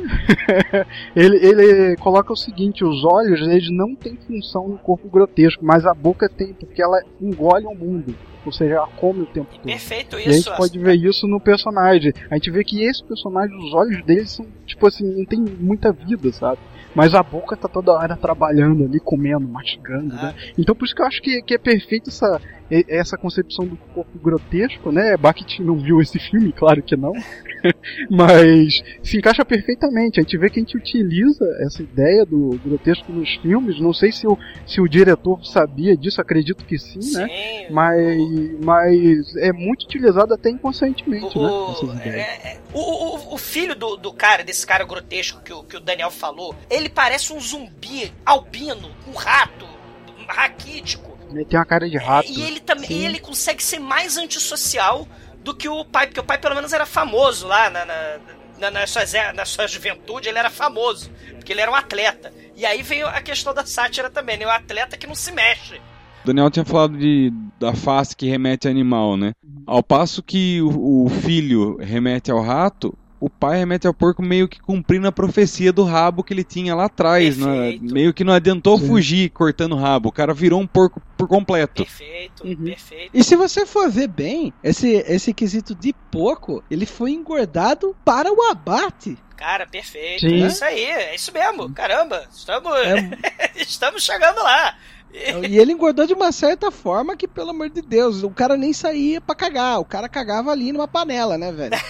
ele, ele coloca o seguinte: os olhos eles não têm função no corpo grotesco, mas a boca tem, porque ela engole o mundo. Ou seja, ela come o tempo todo. Perfeito E a gente isso. pode ver isso no personagem. A gente vê que esse personagem, os olhos dele são, tipo assim, não tem muita vida, sabe? Mas a boca tá toda hora trabalhando ali, comendo, mastigando, né? Então por isso que eu acho que, que é perfeito essa, essa concepção do corpo grotesco, né? Bakhtin não viu esse filme, claro que não. Mas se encaixa perfeitamente. A gente vê que a gente utiliza essa ideia do grotesco nos filmes. Não sei se o, se o diretor sabia disso, acredito que sim, né? Sim. Mas, mas é muito utilizado até inconscientemente, né? O, Essas ideias. é, é, o, o, o filho do, do cara, desse cara grotesco que o, que o Daniel falou, ele parece um zumbi albino, um rato, raquítico. Ele tem uma cara de rato. E ele também Sim. ele consegue ser mais antissocial do que o pai, porque o pai pelo menos era famoso lá na, na, na, na, sua, na sua juventude, ele era famoso, porque ele era um atleta. E aí veio a questão da sátira também, né? O atleta que não se mexe. O Daniel tinha falado de, da face que remete a animal, né? Ao passo que o, o filho remete ao rato, o pai remete ao porco meio que cumprindo a profecia do rabo que ele tinha lá atrás. né? Meio que não adiantou Sim. fugir cortando o rabo. O cara virou um porco por completo. Perfeito, Uhum. perfeito. E se você for ver bem, esse, esse quesito de porco, ele foi engordado para o abate. Cara, perfeito. Sim. É isso aí, é isso mesmo. Caramba, estamos, É, estamos chegando lá. E ele engordou de uma certa forma que, pelo amor de Deus, o cara nem saía pra cagar. O cara cagava ali numa panela, né, velho?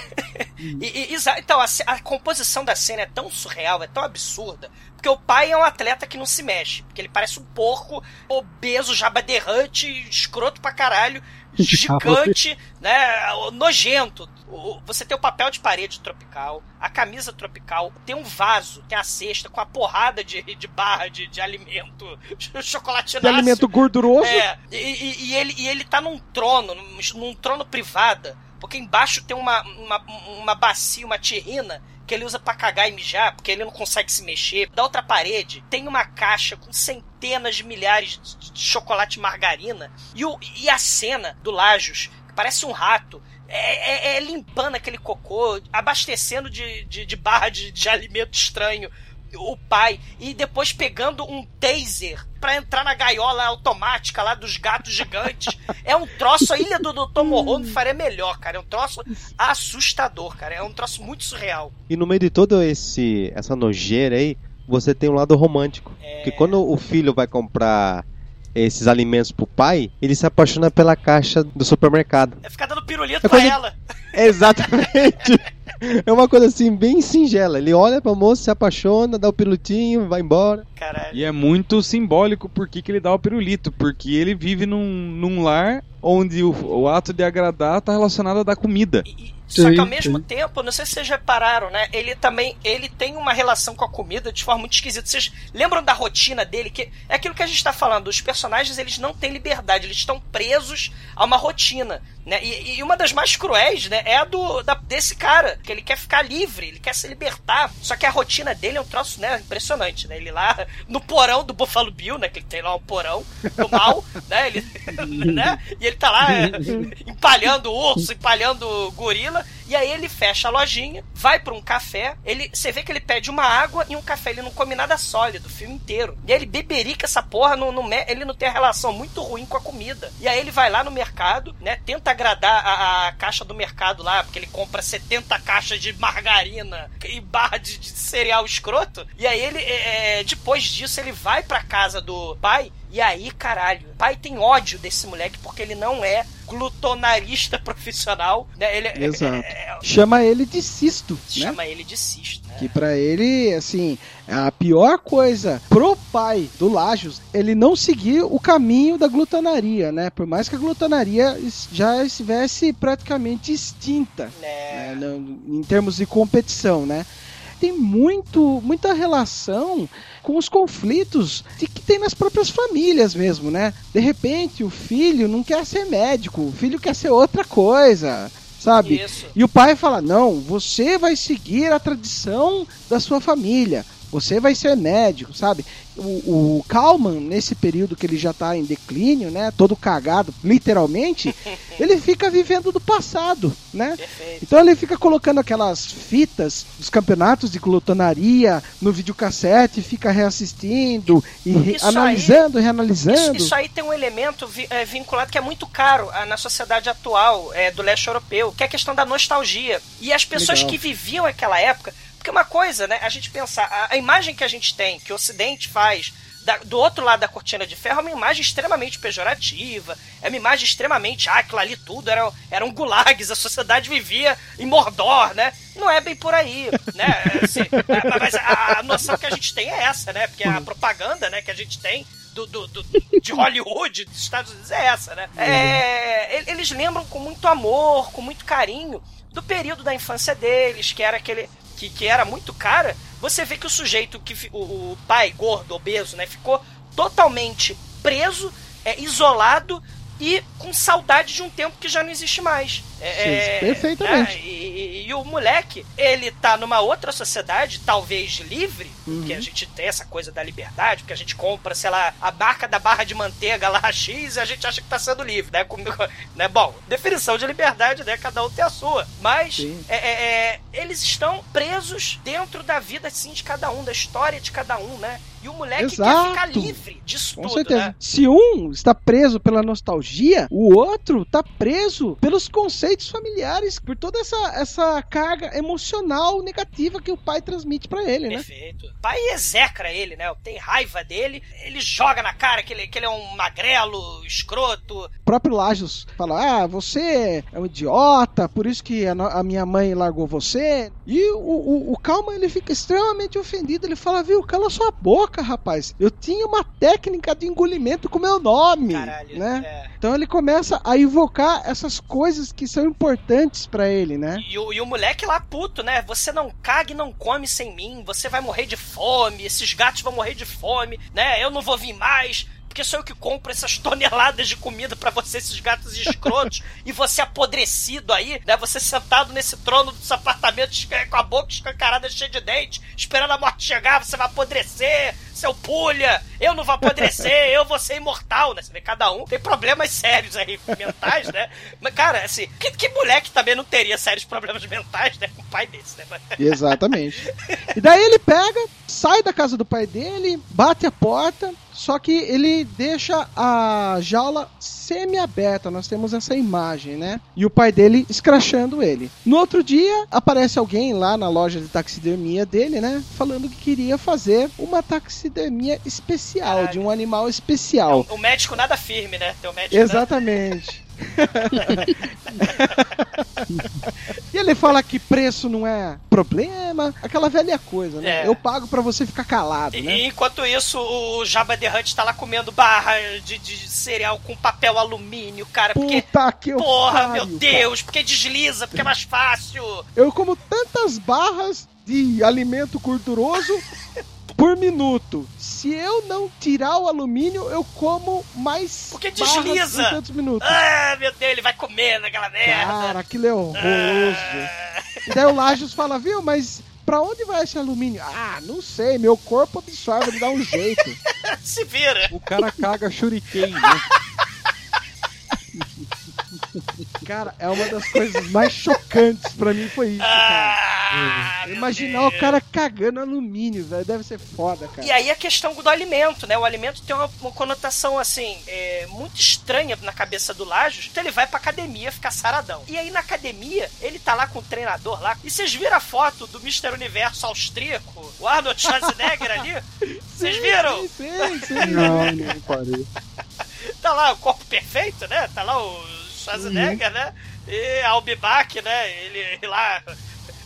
E, e- então, a, a composição da cena é tão surreal, é tão absurda, porque o pai é um atleta que não se mexe, porque ele parece um porco obeso, jabaderrante, escroto pra caralho, gigante, né, nojento. Você tem o papel de parede tropical, a camisa tropical, tem um vaso, tem a cesta com a porrada de, de barra de, de alimento, chocolate De alimento gorduroso. é, e, e- e ele, e ele tá num trono, num, num trono privada, porque embaixo tem uma, uma, uma bacia, uma terrina, que ele usa pra cagar e mijar, porque ele não consegue se mexer. Da outra parede tem uma caixa com centenas de milhares de, chocolate margarina. E, o, e a cena do Lajos, que parece um rato, é, é- é limpando aquele cocô, abastecendo de, de, de barra de, de alimento estranho o pai e depois pegando um taser pra entrar na gaiola automática lá dos gatos gigantes. É um troço, a ilha do Dr. Morro faria melhor, cara. É um troço assustador, cara. É um troço muito surreal. E no meio de todo esse essa nojeira aí, você tem um lado romântico. É. Porque quando o filho vai comprar esses alimentos pro pai, ele se apaixona pela caixa do supermercado. É ficar dando pirulito É pra coisa- ela. Exatamente. É uma coisa assim, bem singela. Ele olha pra moça, se apaixona, dá o pilutinho, vai embora. Caralho. E é muito simbólico por que que ele dá o pirulito. Porque ele vive num, num lar onde o, o ato de agradar tá relacionado a dar comida. E- e- só que ao mesmo sim. tempo, não sei se vocês repararam, né? Ele também ele tem uma relação com a comida de forma muito esquisita. Vocês lembram da rotina dele? Que é aquilo que a gente tá falando. Os personagens eles não têm liberdade, eles estão presos a uma rotina. Né? E, e uma das mais cruéis, né, é a do da- desse cara, que ele quer ficar livre, ele quer se libertar. Só que a rotina dele é um troço, né, impressionante, né? Ele lá no porão do Buffalo Bill, né, que ele tem lá um porão do mal, né? Ele, né? E ele tá lá é, empalhando urso, empalhando gorila, e aí ele fecha a lojinha, vai pra um café, ele, você vê que ele pede uma água e um café, ele não come nada sólido o filme inteiro. E aí ele beberica essa porra, não, não me- ele não tem a relação muito ruim com a comida. E aí ele vai lá no mercado, né, tenta agradar a, a caixa do mercado lá, porque ele compra 70 caixas de margarina e barra de, de cereal escroto. E aí ele, é, é, depois disso, ele vai pra casa do pai e aí, caralho, o pai tem ódio desse moleque porque ele não é glutonarista profissional, né? Ele é- Exato. é- é- Chama ele de cisto, né? chama ele de cisto, né? Que pra ele, assim, a pior coisa pro pai do Lajos, ele não seguir o caminho da glutanaria, né? Por mais que a glutanaria es- já estivesse praticamente extinta, É. né? No- em termos de competição, né? Tem muito, muita relação com os conflitos de que tem nas próprias famílias mesmo, né? De repente, o filho não quer ser médico, o filho quer ser outra coisa, sabe? Isso. E o pai fala: Não, você vai seguir a tradição da sua família. Você vai ser médico, sabe? O, o Kalman, nesse período que ele já tá em declínio, né? Todo cagado, literalmente, ele fica vivendo do passado, né? Perfeito. Então ele fica colocando aquelas fitas dos campeonatos de glutonaria no videocassete, fica reassistindo e re- Isso aí- analisando, Isso, reanalisando. isso aí tem um elemento vi- é, vinculado que é muito caro ah, na sociedade atual é, do leste europeu, que é a questão da nostalgia. E as pessoas Legal. que viviam aquela época. Porque uma coisa, né? A gente pensar, a, a imagem que a gente tem, que o Ocidente faz. da- do outro lado da cortina de ferro é uma imagem extremamente pejorativa, é uma imagem extremamente, ah, aquilo ali tudo era, eram gulags, a sociedade vivia em Mordor, né? Não é bem por aí, né? Assim, é, mas a, a noção que a gente tem é essa, né? Porque a propaganda, né, que a gente tem do, do- do- de Hollywood, dos Estados Unidos, é essa, né? É, e- eles lembram com muito amor, com muito carinho, do período da infância deles, que era aquele. Que, que era muito cara. Você vê que o sujeito, que o, o pai gordo, obeso, né, ficou totalmente preso, é, isolado e com saudade de um tempo que já não existe mais. É, Sim, perfeitamente. né, e, e- e o moleque, ele tá numa outra sociedade, talvez livre, Uhum. porque a gente tem essa coisa da liberdade, porque a gente compra, sei lá, a barca da barra de manteiga lá X e a gente acha que tá sendo livre, né? Como- né? Bom, definição de liberdade, né? Cada um tem a sua. Mas é, é, é, eles estão presos dentro da vida, assim, de cada um, da história de cada um, né? E o moleque quer Exato. ficar livre disso Com tudo, certeza. né? Se um está preso pela nostalgia, o outro está preso pelos conceitos familiares, por toda essa, essa carga emocional negativa que o pai transmite para ele, né? Perfeito. O pai execra ele, né? Tem raiva dele, ele joga na cara que ele, que ele é um magrelo, escroto. O próprio Lajos fala: Ah, você é um idiota, por isso que a, a minha mãe largou você. E o, o, o Kalman ele fica extremamente ofendido. Ele fala: Viu, cala sua boca, rapaz. Eu tinha uma técnica de engolimento com meu nome. Caralho. né? é. Então ele começa a invocar essas coisas que são importantes pra ele, né? E, o, e o moleque lá puto, né? Você não caga e não come sem mim, você vai morrer de fome, esses gatos vão morrer de fome, né? Eu não vou vir mais. Porque sou eu que compro essas toneladas de comida pra você, esses gatos escrotos, e você apodrecido aí, né? Você sentado nesse trono do seu apartamento esca- com a boca escancarada, cheia de dente, esperando a morte chegar, você vai apodrecer, seu pulha, eu não vou apodrecer, eu vou ser imortal, né? Você vê, cada um tem problemas sérios aí, mentais, né? Mas, cara, assim, que, que moleque também não teria sérios problemas mentais, né? Com um pai desse, né? Exatamente. e daí ele pega, sai da casa do pai dele, bate a porta, só que ele deixa a jaula semi-aberta. Nós temos essa imagem, né? E o pai dele escrachando ele. No outro dia, aparece alguém lá na loja de taxidermia dele, né? Falando que queria fazer uma taxidermia especial, Caralho. de um animal especial. O médico nada firme, né? Médico Exatamente. e ele fala que preço não é problema, aquela velha coisa, né? É. Eu pago pra você ficar calado, E, né? e enquanto isso, o Jabba the Hutt tá lá comendo barra de, de cereal com papel alumínio, cara, porque. Puta que eu Porra, pariu, meu Deus, porque desliza, porque é mais fácil. cara. Eu como tantas barras de alimento gorduroso por minuto. Se eu não tirar o alumínio, eu como mais Porque desliza. tantos minutos. Ah, meu Deus, ele vai comer naquela merda. Cara, aquilo é horroroso. Ah, E daí o Lajos fala, viu, mas pra onde vai esse alumínio? Ah, não sei, meu corpo absorve, ele dá um jeito. se vira. O cara caga shuriken, né? Cara, é uma das coisas mais chocantes pra mim foi isso, cara. Ah, Imaginar Deus. o cara cagando alumínio, velho, deve ser foda, cara. E aí a questão do alimento, né? O alimento tem uma, uma conotação, assim, é, muito estranha na cabeça do Lajos. Então ele vai pra academia ficar saradão. E aí na academia, ele tá lá com o treinador lá. E vocês viram a foto do Mr. Universo austríaco? O Arnold Schwarzenegger ali? Vocês viram? Sim, sim, sim. Não, não parei. Tá lá o corpo perfeito, né? Tá lá o Schwarzenegger, né? E a Albibach, né? Ele lá...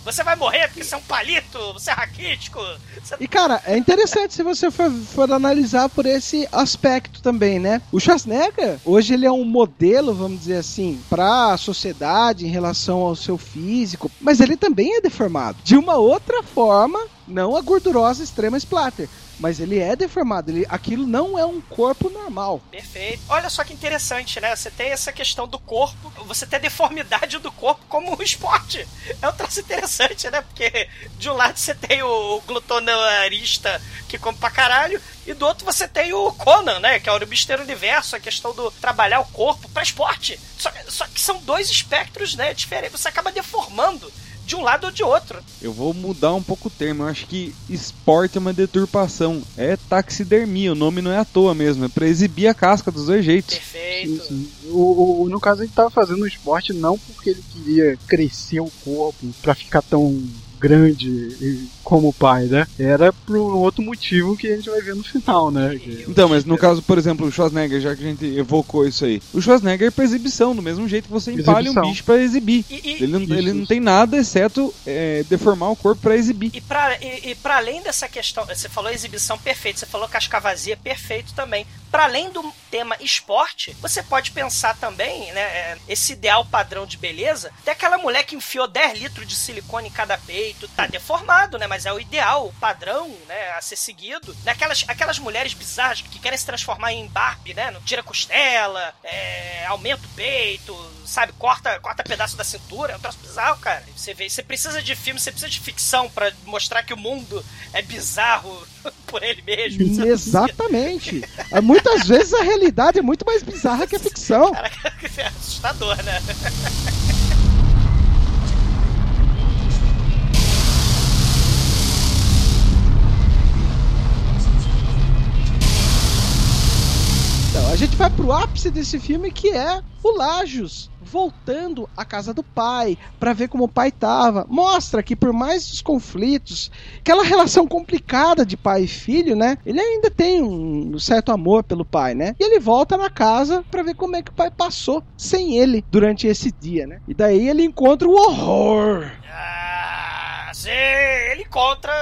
Você vai morrer porque você é um palito, você é raquítico. Você... E cara, é interessante se você for, for analisar por esse aspecto também, né? O Schwarzenegger, hoje ele é um modelo, vamos dizer assim, pra sociedade em relação ao seu físico, mas ele também é deformado. De uma outra forma, não a gordurosa extrema splatter. mas ele é deformado. Ele, aquilo não é um corpo normal. Perfeito. Olha só que interessante, né? Você tem essa questão do corpo, você tem a deformidade do corpo como um esporte. É um troço interessante, né? Porque de um lado você tem o glutonarista que come pra caralho, e do outro você tem o Conan, né? Que é o Mister Universo, a questão do trabalhar o corpo para esporte. Só, só que são dois espectros, né? Diferentes. Você acaba deformando de um lado ou de outro. Eu vou mudar um pouco o termo. Eu acho que esporte é uma deturpação. É taxidermia. O nome não é à toa mesmo. É pra exibir a casca dos dois jeitos. Perfeito. Sim, sim. O, o- no caso, ele tava fazendo o esporte não porque ele queria crescer o corpo pra ficar tão grande e- como pai, né? Era por um outro motivo que a gente vai ver no final, né? Que- Então, mas no caso, por exemplo, o Schwarzenegger, já que a gente evocou isso aí. O Schwarzenegger é pra exibição, do mesmo jeito que você empalha um Exibição. bicho pra exibir. E, e, Ele não, Isso, ele não tem nada exceto é, deformar o corpo pra exibir. E pra, e, e pra além dessa questão, você falou exibição perfeito, você falou casca vazia perfeito também. Pra além do tema esporte, você pode pensar também, né, é, esse ideal padrão de beleza, tem aquela mulher que enfiou 10 litros de silicone em cada peito, tá deformado, né, mas é o ideal, o padrão, né, a ser seguido. Né, aquelas, mulheres bizarras que querem se transformar em Barbie, né, tira costela, é, aumenta o peito, sabe, corta, corta pedaço da cintura, é um troço bizarro, cara. Você vê, você precisa de filme, você precisa de ficção pra mostrar que o mundo é bizarro por ele mesmo. Exatamente. É, Muitas vezes a realidade é muito mais bizarra que a ficção. Caraca, é assustador, né? gente vai pro ápice desse filme que é o Lajos voltando à casa do pai pra ver como o pai tava. Mostra que por mais os conflitos, aquela relação complicada de pai e filho, né? Ele ainda tem um certo amor pelo pai, né? E ele volta na casa pra ver como é que o pai passou sem ele durante esse dia, né? E daí ele encontra o horror. Ah, ele encontra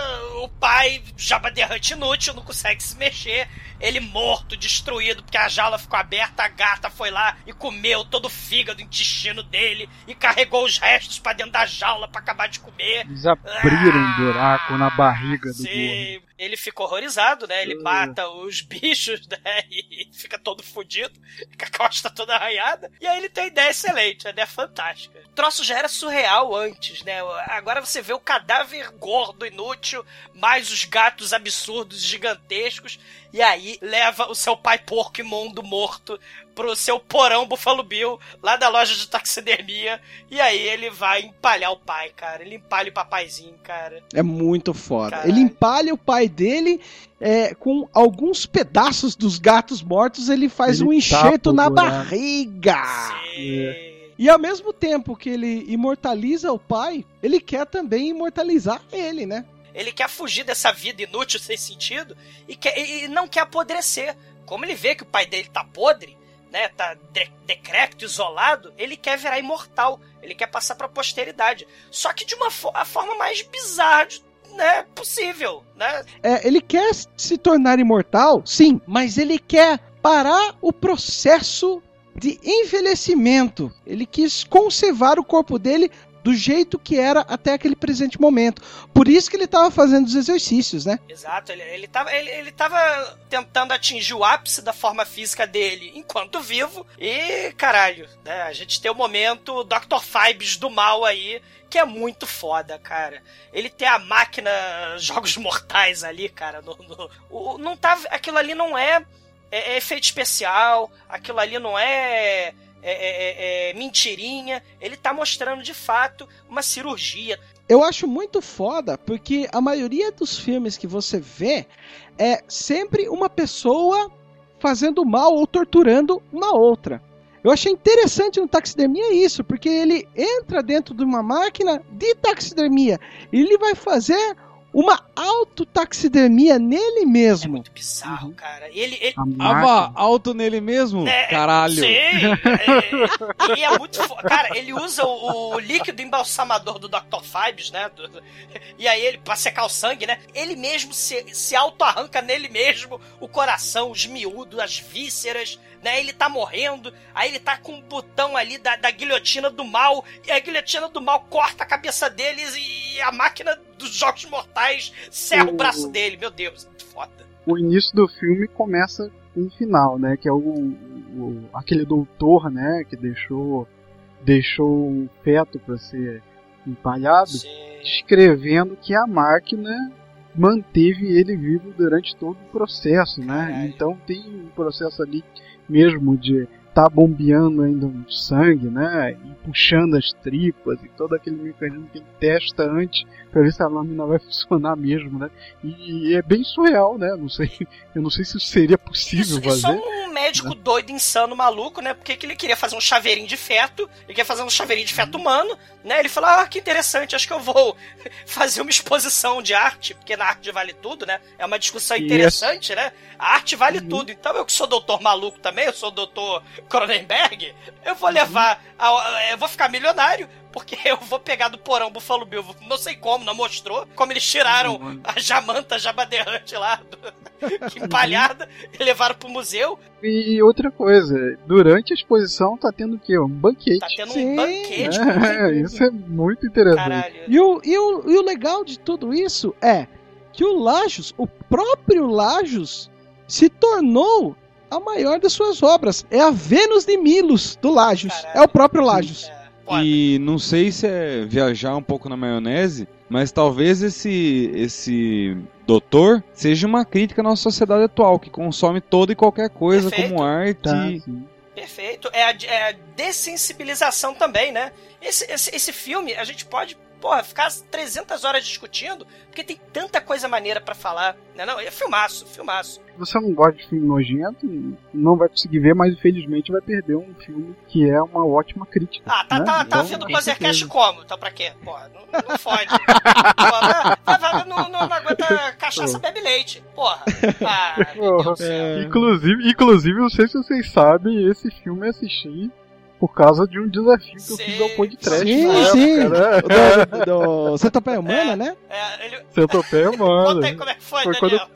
o pai jabaderrante inútil, não consegue se mexer. Ele morto, destruído, porque a jaula ficou aberta, a gata foi lá e comeu todo o fígado, o intestino dele e carregou os restos pra dentro da jaula pra acabar de comer. Eles abriram um buraco na barriga do. Sim, ele fica horrorizado, né? Ele Uh. mata os bichos, né? E fica todo fudido, com a costa toda arranhada. E aí ele tem ideia excelente, a ideia fantástica. O troço já era surreal antes, né? Agora você vê o cadáver gordo, inútil, mais os gatos absurdos, gigantescos. E aí leva o seu pai porco imundo morto pro seu porão Buffalo Bill, lá da loja de taxidermia. E aí ele vai empalhar o pai, cara. Ele empalha o papaizinho, cara. É muito foda. Caralho. Ele empalha o pai dele é, com alguns pedaços dos gatos mortos, ele faz Ele um enxerto na barriga. Sim. E ao mesmo tempo que ele imortaliza o pai, ele quer também imortalizar ele, né? Ele quer fugir dessa vida inútil, sem sentido, e, quer, e não quer apodrecer. Como ele vê que o pai dele tá podre, né, tá de- decrépito, isolado, ele quer virar imortal. Ele quer passar pra posteridade. Só que de uma fo- a forma mais bizarra de- né, possível, né? É, ele quer se tornar imortal, sim, mas ele quer parar o processo de envelhecimento. Ele quis conservar o corpo dele do jeito que era até aquele presente momento. Por isso que ele estava fazendo os exercícios, né? Exato, ele, ele, tava, ele, ele tava tentando atingir o ápice da forma física dele enquanto vivo. E, caralho, né? A gente tem o momento Dr. Fibes do mal aí, que é muito foda, cara. Ele tem a máquina Jogos Mortais ali, cara. No, no- o- não tá, aquilo ali não é, é- é efeito especial, aquilo ali não é. É- é- é- é mentirinha, ele tá mostrando de fato uma cirurgia. Eu acho muito foda porque a maioria dos filmes que você vê é sempre uma pessoa fazendo mal ou torturando uma outra. Eu achei interessante no taxidermia isso, porque ele entra dentro de uma máquina de taxidermia e ele vai fazer uma autotaxidermia nele É mesmo. muito bizarro, cara. Ele, ele, Ava, alto nele mesmo? É, Caralho. Sim, é, e é muito fo- Cara, ele usa o, o líquido embalsamador do Dr. Fibes, né? do- e aí ele, pra secar o sangue, né? Ele mesmo se, se auto-arranca nele mesmo o coração, os miúdos, as vísceras, né? Ele tá morrendo, aí ele tá com um botão ali da, da guilhotina do mal, e a guilhotina do mal corta a cabeça deles e a máquina dos jogos mortais serra o O- braço dele. Meu Deus, foda. o início do filme começa com um final, né? Que é o, o aquele doutor, né? Que deixou deixou o feto para ser empalhado, Sim. descrevendo que a máquina manteve ele vivo durante todo o processo, né? Caralho. Então tem um processo ali mesmo de tá bombeando ainda um sangue, né? E puxando as tripas e todo aquele mecanismo que ele testa antes para ver se a lâmina vai funcionar mesmo, né? E, é bem surreal, né? Não sei, eu não sei se isso seria possível Isso, isso é fazer. um médico doido, insano, maluco, né? Porque que ele queria fazer um chaveirinho de feto, ele queria fazer um chaveirinho de feto humano, né? Ele falou, ah, que interessante, acho que eu vou fazer uma exposição de arte, porque na arte vale tudo, né? É uma discussão interessante, né? A arte vale Uhum. tudo. Então eu que sou doutor maluco também, eu sou doutor Cronenberg, eu vou levar, a- eu vou ficar milionário, porque eu vou pegar do porão Buffalo Bill, não sei como, não mostrou, como eles tiraram Uhum. a jamanta jabaderrante lá, do, que empalhada, e levaram pro museu, E outra coisa, durante a exposição tá tendo o quê? Um banquete. Tá tendo Sim, um banquete. É, isso é muito interessante. Caralho. E o, e, o, e o legal de tudo isso é que o Lajos, o próprio Lajos, se tornou a maior das suas obras. É a Vênus de Milos do Lajos. Caralho. É o próprio Lajos. É. E não sei se é viajar um pouco na maionese, mas talvez esse esse doutor seja uma crítica à nossa sociedade atual, que consome toda e qualquer coisa Perfeito. como arte. Tá. Perfeito. É a, é a dessensibilização também, né? Esse, esse, esse filme, a gente pode, porra, ficar 300 horas discutindo, porque tem tanta coisa maneira pra falar, né? Não, é filmaço, filmaço. Se você não gosta de filme nojento, não vai conseguir ver, mas infelizmente vai perder um filme que é uma ótima crítica. Ah, tá, né? tá, tá Então, ouvindo o Buzzercast como? Então pra quê? Porra, não, não fode. Porra, não, não, não aguenta cachaça, bebe leite. Porra. Ah, meu Deus do céu. Inclusive, inclusive, não sei se vocês sabem, esse filme eu assisti por causa de um desafio que eu Sim, fiz ao podcast. Sim, na sim. época, né? Do, do Centopeia Humana, né? É, ele... Centopeia humana. Conta aí como é que foi, Foi Daniel.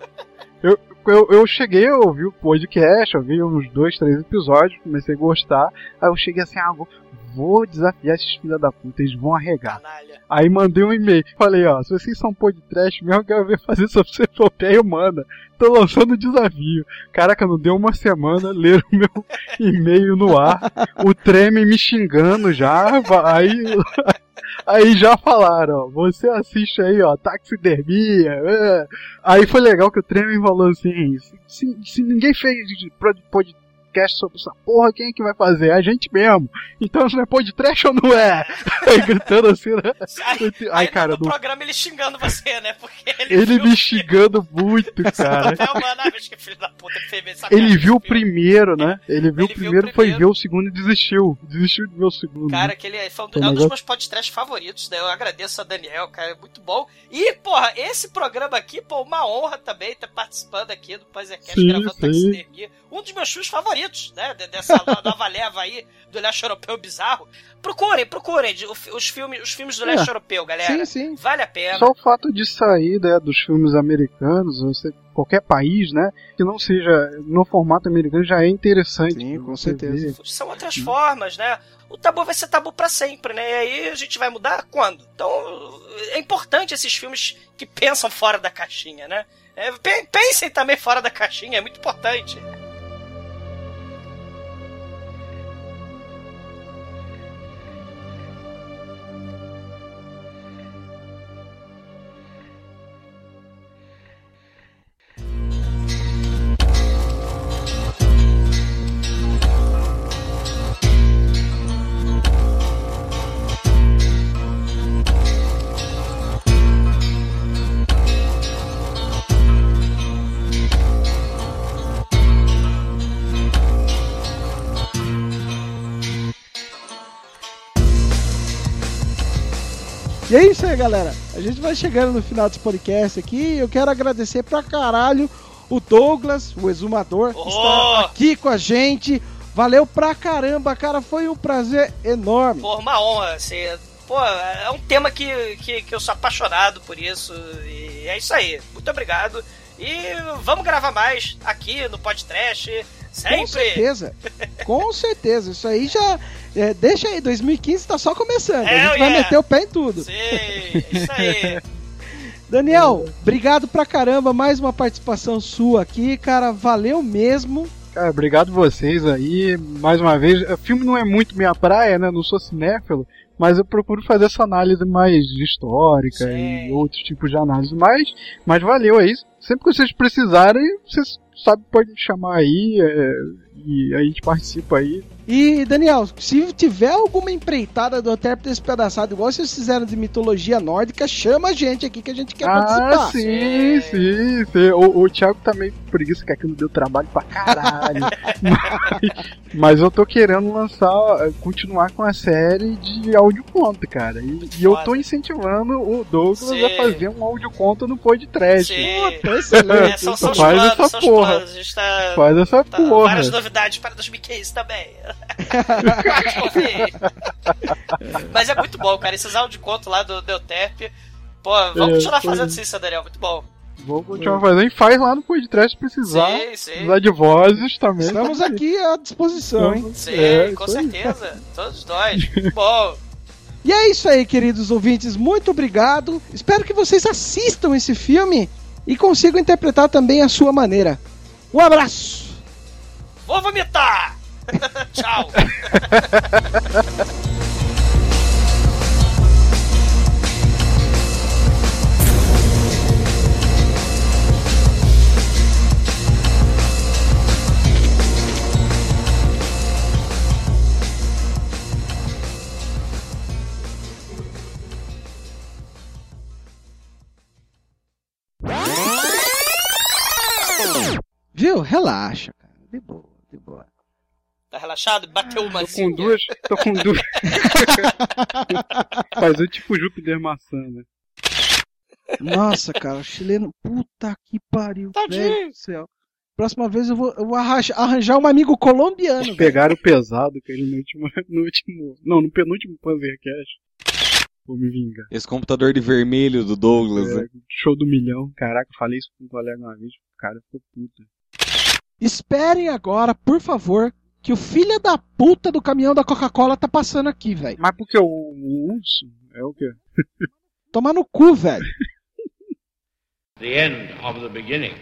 eu, eu cheguei a ouvir o podcast, eu vi uns dois, três episódios, comecei a gostar. Aí eu cheguei assim, ah, vou, vou desafiar esses filhos da puta, eles vão arregar. Canalha. Aí mandei um e-mail, falei, ó, se vocês são podcast mesmo, eu quero ver fazer sobre centopeia humana. Tô lançando o desafio. Caraca, não deu uma semana, leram meu e-mail no ar, o treme me xingando já, aí... Aí já falaram, ó, você assiste aí, ó, taxidermia. é. Aí foi legal que o Tremen falou assim: se, se- ninguém fez de- pro- podcast sobre essa porra, quem é que vai fazer? A gente mesmo. Então isso não é podcast ou não é? Aí gritando assim, né? Aí, Ai, cara, no não- programa ele xingando você, né? Porque ele, ele viu me xingando muito, cara. Ele viu o primeiro, né? Ele viu Ele o primeiro, viu foi primeiro. ver o segundo e desistiu. Desistiu de ver o segundo. Cara, que ele é, foi um, Foi é um dos meus podcasts favoritos, né? Eu agradeço a Daniel, cara, é muito bom. E, porra, esse programa aqui, pô, uma honra também estar participando aqui do Pazercast gravando sim. taxidermia. Um dos meus filmes favoritos, né? de- Dessa nova leva aí do leste europeu bizarro. Procurem, procurem os filmes, os filmes do leste É. europeu, galera. Sim, sim. Vale a pena. Só o fato de sair né, dos filmes americanos, você, qualquer país, né, que não seja no formato americano já é interessante. Sim, com certeza. vê. São outras formas, né? O tabu vai ser tabu pra sempre, né? E aí a gente vai mudar quando? Então é importante esses filmes que pensam fora da caixinha, né? É, pe- pensem também fora da caixinha, é muito importante. E é isso aí, galera. A gente vai chegando no final desse podcast aqui. Eu quero agradecer pra caralho o Douglas, o exumador, Oh! está aqui com a gente. Valeu pra caramba, cara. Foi um prazer enorme. Pô, uma honra, assim. Pô, é um tema que, que, que eu sou apaixonado por isso. E é isso aí. Muito obrigado. E vamos gravar mais aqui no podcast. Com Sempre. certeza. Com certeza. Isso aí já. É, deixa aí, 2015 tá só começando. a Hell gente vai yeah. meter o pé em tudo. Sim, isso aí. Daniel, obrigado pra caramba, mais uma participação sua aqui, cara, valeu mesmo. Cara, obrigado vocês aí, mais uma vez. O filme não é muito minha praia, né? Não sou cinéfilo, mas eu procuro fazer essa análise mais histórica Sim. e outros tipos de análise. Mas, mas valeu aí. Sempre que vocês precisarem, vocês sabem, pode me chamar aí é, e a gente participa aí. E, Daniel, se tiver alguma empreitada do Intérprete Despedaçado, igual vocês fizeram de mitologia nórdica, chama a gente aqui que a gente quer ah, participar. sim, sim, sim. O, o Thiago tá meio com preguiça, que aquilo deu trabalho pra caralho. mas, mas eu tô querendo lançar, eh, continuar com a série de audioconto, cara. E, e eu tô incentivando o Douglas Sim. a fazer um audioconto no podcast. Sim. Puta, excelente. É, são, são os Faz planos, essa são os porra. planos. A gente tá, Faz essa tá porra. várias novidades para 2015 também. Mas é muito bom, cara. Esses audiocontos lá do Deutep. Pô, vamos É, continuar foi- fazendo isso, Daniel. Muito bom. Vou continuar fazendo e faz lá no podcast se precisar. Sim, sim. Precisar de vozes também. Estamos aqui à disposição, hein? Sim, É, com isso aí. certeza. Todos nós. Muito bom. E é isso aí, queridos ouvintes. Muito obrigado. Espero que vocês assistam esse filme e consigam interpretar também a sua maneira. Um abraço! Vou vomitar! Tchau. Viu? Relaxa, cara. De boa, de boa. Tá relaxado? Bateu uma Tô com duas. Tô com duas. Fazer tipo Júpiter maçã, né? Nossa, cara, chileno. Puta que pariu, Tadinho. velho do céu. Próxima vez eu vou, eu vou arranjar, arranjar um amigo colombiano. velho. Pegaram o pesado que ele no último. No último. Não, no penúltimo Panzercast. Vou me vingar. Esse computador de vermelho do Douglas, É, né? show do milhão. Caraca, falei isso com um colega uma vez. O cara ficou puta. Esperem agora, por favor, que o filho da puta do caminhão da Coca-Cola tá passando aqui, velho. Mas porque o, o urso é o quê? Tomar no cu, velho. the end of the beginning.